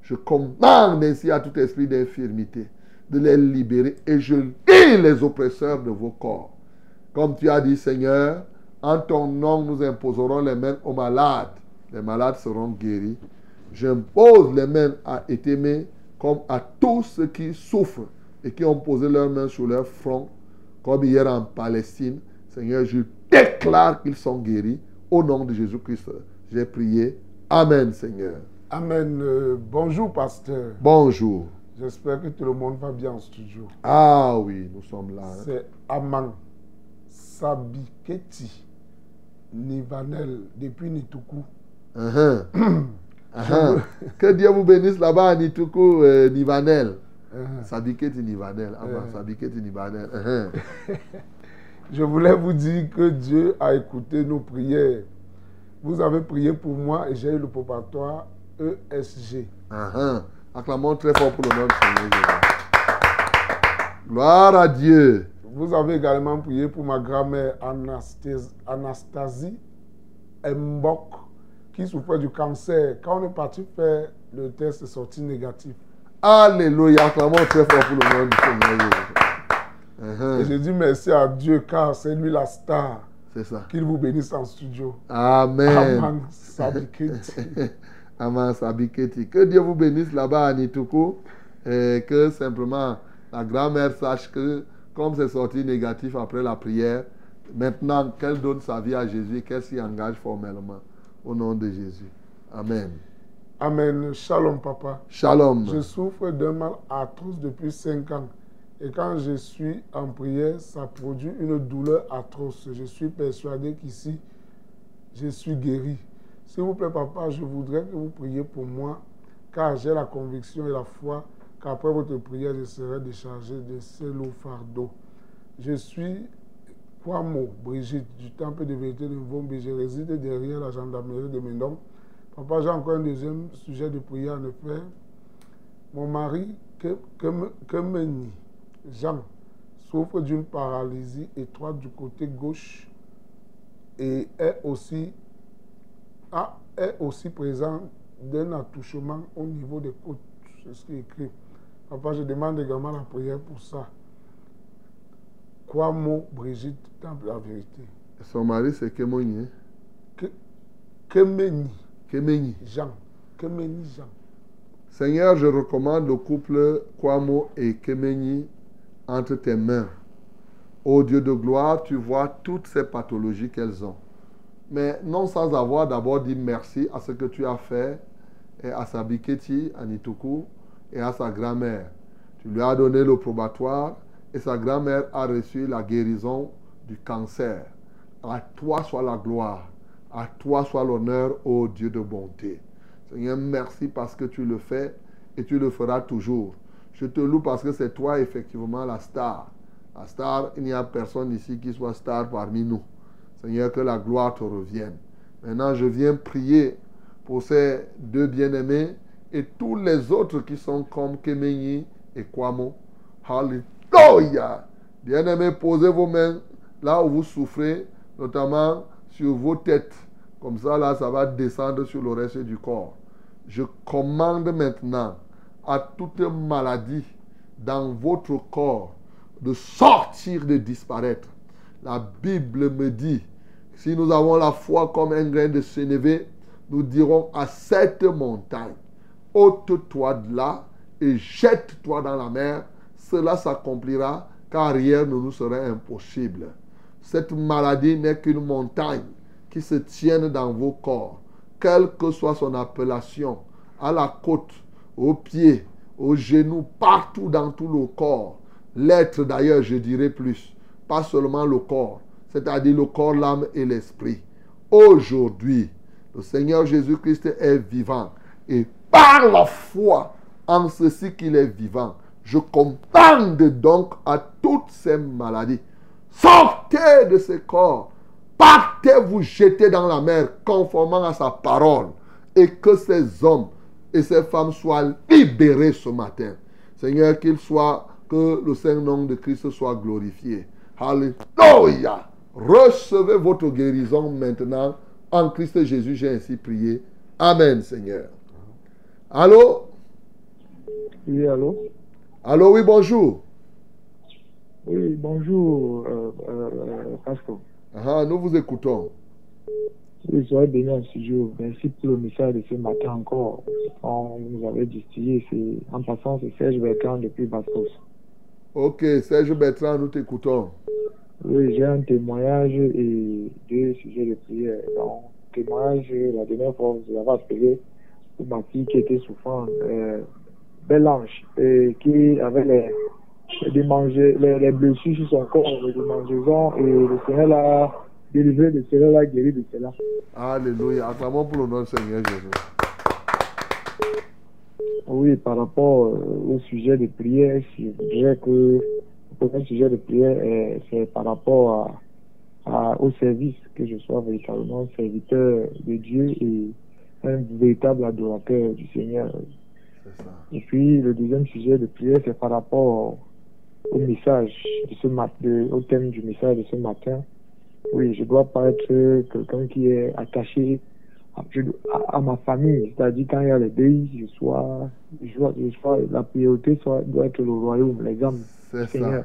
Je commande ainsi à tout esprit d'infirmité de les libérer et je lis les oppresseurs de vos corps. Comme tu as dit, Seigneur, en ton nom, nous imposerons les mains aux malades. Les malades seront guéris. J'impose les mains à Étémé comme à tous ceux qui souffrent et qui ont posé leurs mains sur leur front, comme hier en Palestine. Seigneur, je déclare qu'ils sont guéris. Au nom de Jésus-Christ, j'ai prié. Amen, Seigneur. Amen. Euh, bonjour, pasteur. Bonjour. J'espère que tout le monde va bien en studio. Ah oui, nous sommes là. hein. C'est Aman Sabiketi Nivanel depuis Nituku. Uh-huh. [CLEARS THROAT] Uh-huh. Que Dieu vous bénisse là-bas à Nituku, euh, Nivanel. Uh-huh. Sabiketi Nivanel. Ah, bah. Sabiketi Nivanel. [LAUGHS] Je voulais vous dire que Dieu a écouté nos prières. Vous avez prié pour moi et j'ai eu le préparatoire ESG. Acclamons très fort pour le nom du Seigneur. Gloire à Dieu. Vous avez également prié pour ma grand-mère Anastas- Anastasie Mbok qui souffrait du cancer. Quand on est parti faire le test, c'est sorti négatif. Alléluia. Acclamons très fort pour le nom du Seigneur. Uh-huh. Et je dis merci à Dieu car c'est lui la star. C'est ça. Qu'il vous bénisse en studio. Amen. Aman [LAUGHS] Sabiketi. Aman Sabiketi. Que Dieu vous bénisse là-bas à Nituku. Et que simplement la grand-mère sache que comme c'est sorti négatif après la prière, maintenant qu'elle donne sa vie à Jésus qu'elle s'y engage formellement. Au nom de Jésus. Amen. Amen. Shalom, papa. Shalom. Je souffre d'un mal atroce depuis 5 ans. Et quand je suis en prière, ça produit une douleur atroce. Je suis persuadé qu'ici, je suis guéri. S'il vous plaît, papa, je voudrais que vous priez pour moi, car j'ai la conviction et la foi qu'après votre prière, je serai déchargé de ce lourd fardeau. Je suis Kwamo Brigitte du Temple de vérité de Mvombe. Je réside derrière la gendarmerie de Mendon. Papa, j'ai encore un deuxième sujet de prière à ne faire. Mon mari, Ke- Kem- Kemeni Jean, souffre d'une paralysie étroite du côté gauche et est aussi, a- est aussi présent d'un attouchement au niveau des côtes. C'est ce qui est écrit. Papa, je demande également la prière pour ça. Kwamo Brigitte, Temple de la vérité. Son mari, c'est Kemoni. hein? Ke- Kemeni Kemeni. Jean. Kemeni Jean. Seigneur, je recommande le couple Kwamo et Kemeni entre tes mains. Ô Dieu de gloire, tu vois toutes ces pathologies qu'elles ont. Mais non sans avoir d'abord dit merci à ce que tu as fait et à sa Biketi, à Nituku et à sa grand-mère. Tu lui as donné le probatoire et sa grand-mère a reçu la guérison du cancer. À toi soit la gloire, à toi soit l'honneur, ô Dieu de bonté. Seigneur, merci parce que tu le fais et tu le feras toujours. Je te loue parce que c'est toi effectivement la star. La star, il n'y a personne ici qui soit star parmi nous. Seigneur, que la gloire te revienne. Maintenant, je viens prier pour ces deux bien-aimés et tous les autres qui sont comme Kemenyi et Kwamo. Alléluia. Bien-aimés, posez vos mains là où vous souffrez, notamment sur vos têtes. Comme ça, là, ça va descendre sur le reste du corps. Je commande maintenant à toute maladie dans votre corps de sortir, de disparaître. La Bible me dit, si nous avons la foi comme un grain de sénévé, nous dirons à cette montagne, ôte-toi de là et jette-toi dans la mer. Cela s'accomplira car rien ne nous serait impossible. Cette maladie n'est qu'une montagne qui se tienne dans vos corps, quelle que soit son appellation, à la côte, aux pieds, aux genoux, partout dans tout le corps. L'être d'ailleurs, je dirais plus, pas seulement le corps, c'est-à-dire le corps, l'âme et l'esprit. Aujourd'hui, le Seigneur Jésus-Christ est vivant et par la foi en ceci qu'il est vivant, je commande donc à toutes ces maladies. Sortez de ces corps. Partez vous jeter dans la mer conformément à sa parole. Et que ces hommes et ces femmes soient libérés ce matin. Seigneur, qu'il soit, que le Saint-Nom de Christ soit glorifié. Alléluia. Recevez votre guérison maintenant. En Christ Jésus, j'ai ainsi prié. Amen, Seigneur. Allô? Oui, allô? Allô, oui, bonjour. Oui, bonjour, euh, euh, euh, pasteur. Ah, nous vous écoutons. Oui, soyez béni en studio. Merci pour le message de ce matin encore. On nous avait distillé. En passant, c'est Serge Bertrand depuis Bastos. Ok, Serge Bertrand, nous t'écoutons. Oui, j'ai un témoignage et deux sujets de prière. Donc, témoignage, la dernière fois, vous avez appelé pour ma fille qui était souffrante euh, Belange, et qui avait les, les, les blessures sur son corps, les démangeaisons, et le Seigneur l'a délivré de cela, l'a guéri de cela. Alléluia. Acclamons pour le nom du Seigneur Jésus. Oui, par rapport euh, au sujet de prière, je dirais que le premier sujet de prière, est- c'est par rapport à, à- au service, que je sois véritablement serviteur de Dieu et un véritable adorateur du Seigneur. Et puis le deuxième sujet de prière, c'est par rapport au message de ce matin, au thème du message de ce matin. Oui, je dois pas être quelqu'un qui est attaché je- à- à ma famille, c'est-à-dire quand il y a les deuils, je sois, je sois, je sois- la priorité soit, doit être le royaume, les âmes. C'est Seigneur.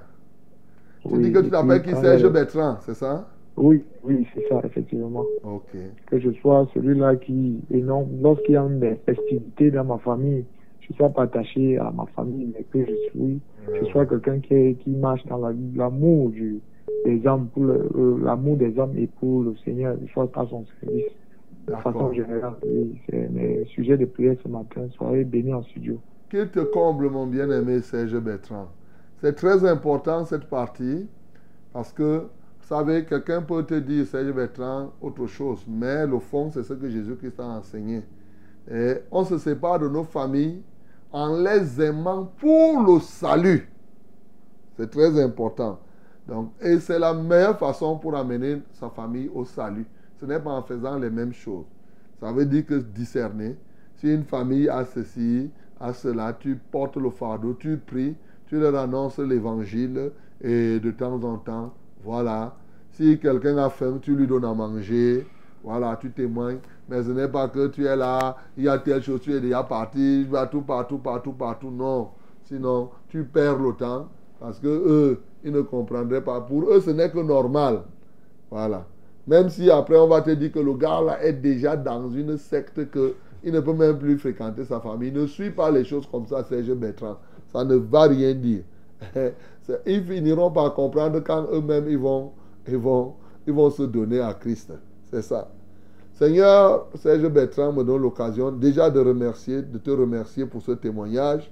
Tu Oui, dis que tu t'appelles qui Serge Bertrand, c'est ça? Oui, oui, c'est ça, effectivement. Ok. Que je sois celui-là qui, et non, lorsqu'il y a des festivités dans ma famille, je ne sois pas attaché à ma famille, mais que je suis, je sois quelqu'un qui, marche dans la- l'amour du, des âmes, pour l'amour des âmes et pour le Seigneur, je sois à son service. De D'accord. façon générale, oui, c'est mes sujets de prière ce matin. Soyez bénis en studio. Qu'il te comble, mon bien-aimé Serge Bertrand. C'est très important cette partie parce que, vous savez, quelqu'un peut te dire, Serge Bertrand, autre chose, mais le fond, c'est ce que Jésus-Christ a enseigné. Et on se sépare de nos familles en les aimant pour le salut. C'est très important. Donc, et c'est la meilleure façon pour amener sa famille au salut. Ce n'est pas en faisant les mêmes choses. Ça veut dire que discerner. Si une famille a ceci, a cela, tu portes le fardeau, tu pries, tu leur annonces l'évangile et de temps en temps, voilà. Si quelqu'un a faim, tu lui donnes à manger. Voilà, tu témoignes. Mais ce n'est pas que tu es là, il y a telle chose, tu es déjà parti, tu vas tout partout, partout, partout. Non. Sinon, tu perds le temps parce que eux, ils ne comprendraient pas. Pour eux, ce n'est que normal. Voilà. Même si après on va te dire que le gars là est déjà dans une secte que il ne peut même plus fréquenter sa famille. Ne suis pas les choses comme ça, Serge Bertrand. Ça ne va rien dire. [LAUGHS] Ils finiront par comprendre quand eux-mêmes ils vont, ils, vont, ils vont se donner à Christ. C'est ça. Seigneur, Serge Bertrand me donne l'occasion déjà de remercier, de te remercier pour ce témoignage,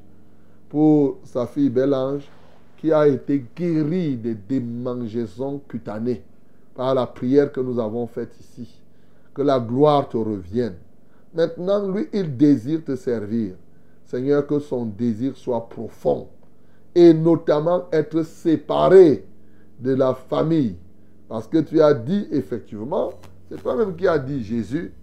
pour sa fille Belange, qui a été guérie des démangeaisons cutanées par la prière que nous avons faite ici. Que la gloire te revienne. Maintenant, lui, il désire te servir. Seigneur, que son désir soit profond. Et notamment être séparé de la famille. Parce que tu as dit effectivement, c'est toi-même qui as dit Jésus,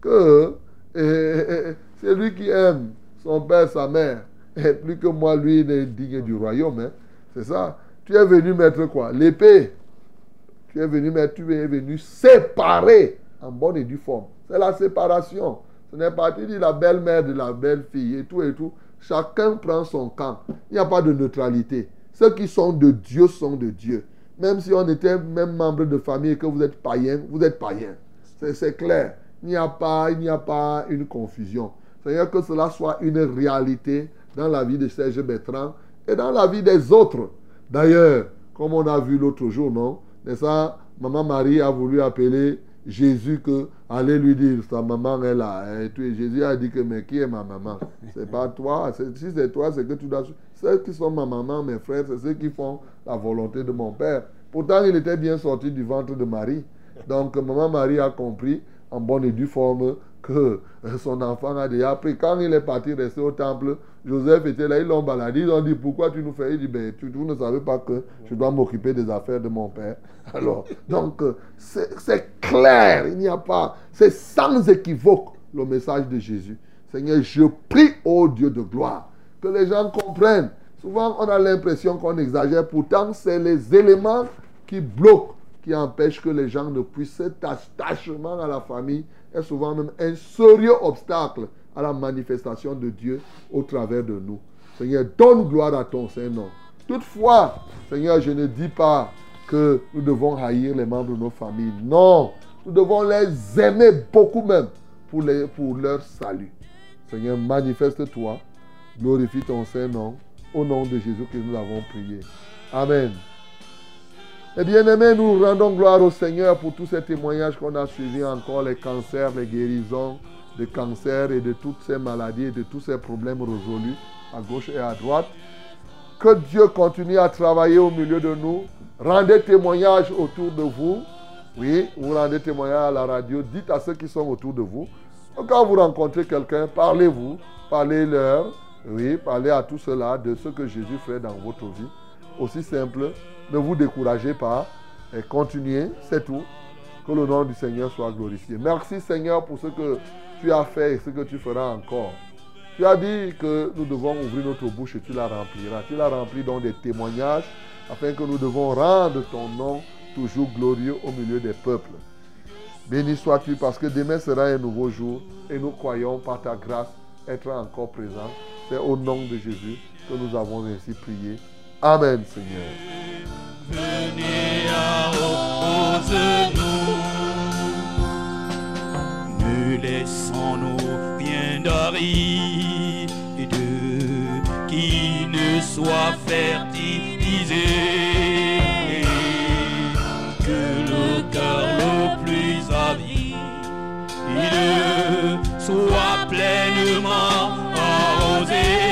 que eh, eh, eh, c'est lui qui aime son père, sa mère, et plus que moi, lui, il est digne du royaume. hein. C'est ça. Tu es venu mettre quoi? L'épée. Tu es venu mettre, tu es venu séparer en bonne et due forme. C'est la séparation. Ce n'est pas, tu dis la belle-mère de la belle-fille et tout et tout. Chacun prend son camp. Il n'y a pas de neutralité. Ceux qui sont de Dieu sont de Dieu. Même si on était même membre de famille et que vous êtes païen, vous êtes païen. C'est- clair. Il n'y a pas, il a pas une confusion. Seigneur, que cela soit une réalité dans la vie de Serge Bertrand et dans la vie des autres. D'ailleurs, comme on a vu l'autre jour, non C'est ça, Maman Marie a voulu appeler Jésus que lui dire sa maman est là. Tout. Et Jésus a dit que mais qui est ma maman? C'est pas toi. Si c'est toi, c'est que tu dois. Ceux qui sont ma maman, mes frères, c'est ceux qui font la volonté de mon père. Pourtant, il était bien sorti du ventre de Marie. Donc, maman Marie a compris en bonne et due forme que son enfant a déjà pris. Quand il est parti rester au temple, Joseph était là, ils l'ont baladé. Ils ont dit Pourquoi tu nous fais? Il dit ben, tu, Vous ne savez pas que je dois m'occuper des affaires de mon père. [LAUGHS] Alors, donc, euh, c'est clair. Il n'y a pas. C'est sans équivoque le message de Jésus. Seigneur, je prie au Dieu de gloire que les gens comprennent. Souvent, on a l'impression qu'on exagère. Pourtant, c'est les éléments qui bloquent, qui empêchent que les gens ne puissent cet attachement à la famille est souvent même un sérieux obstacle à la manifestation de Dieu au travers de nous. Seigneur, donne gloire à ton Saint-Nom. Toutefois, Seigneur, je ne dis pas que nous devons haïr les membres de nos familles. Non, nous devons les aimer beaucoup même pour, leur salut. Seigneur, manifeste-toi, glorifie ton Saint-Nom. Au nom de Jésus que nous avons prié. Amen. Et bien aimés, nous rendons gloire au Seigneur pour tous ces témoignages qu'on a suivis encore, les cancers, les guérisons de cancers et de toutes ces maladies et de tous ces problèmes résolus à gauche et à droite. Que Dieu continue à travailler au milieu de nous. Rendez témoignage autour de vous. Oui, vous rendez témoignage à la radio. Dites à ceux qui sont autour de vous. Quand vous rencontrez quelqu'un, parlez-vous, parlez-leur. Oui, parlez à tout cela de ce que Jésus fait dans votre vie. Aussi simple, ne vous découragez pas et continuez, c'est tout. Que le nom du Seigneur soit glorifié. Merci Seigneur pour ce que tu as fait ce que tu feras encore. Tu as dit que nous devons ouvrir notre bouche et tu la rempliras. Tu la remplis dans des témoignages afin que nous devons rendre ton nom toujours glorieux au milieu des peuples. Béni sois-tu parce que demain sera un nouveau jour et nous croyons par ta grâce être encore présents. C'est au nom de Jésus que nous avons ainsi prié. Amen Seigneur. Venez à Ne laissons-nous rien d'aride qui ne soit fertilisé. Que le cœur le plus avide soit pleinement arrosé.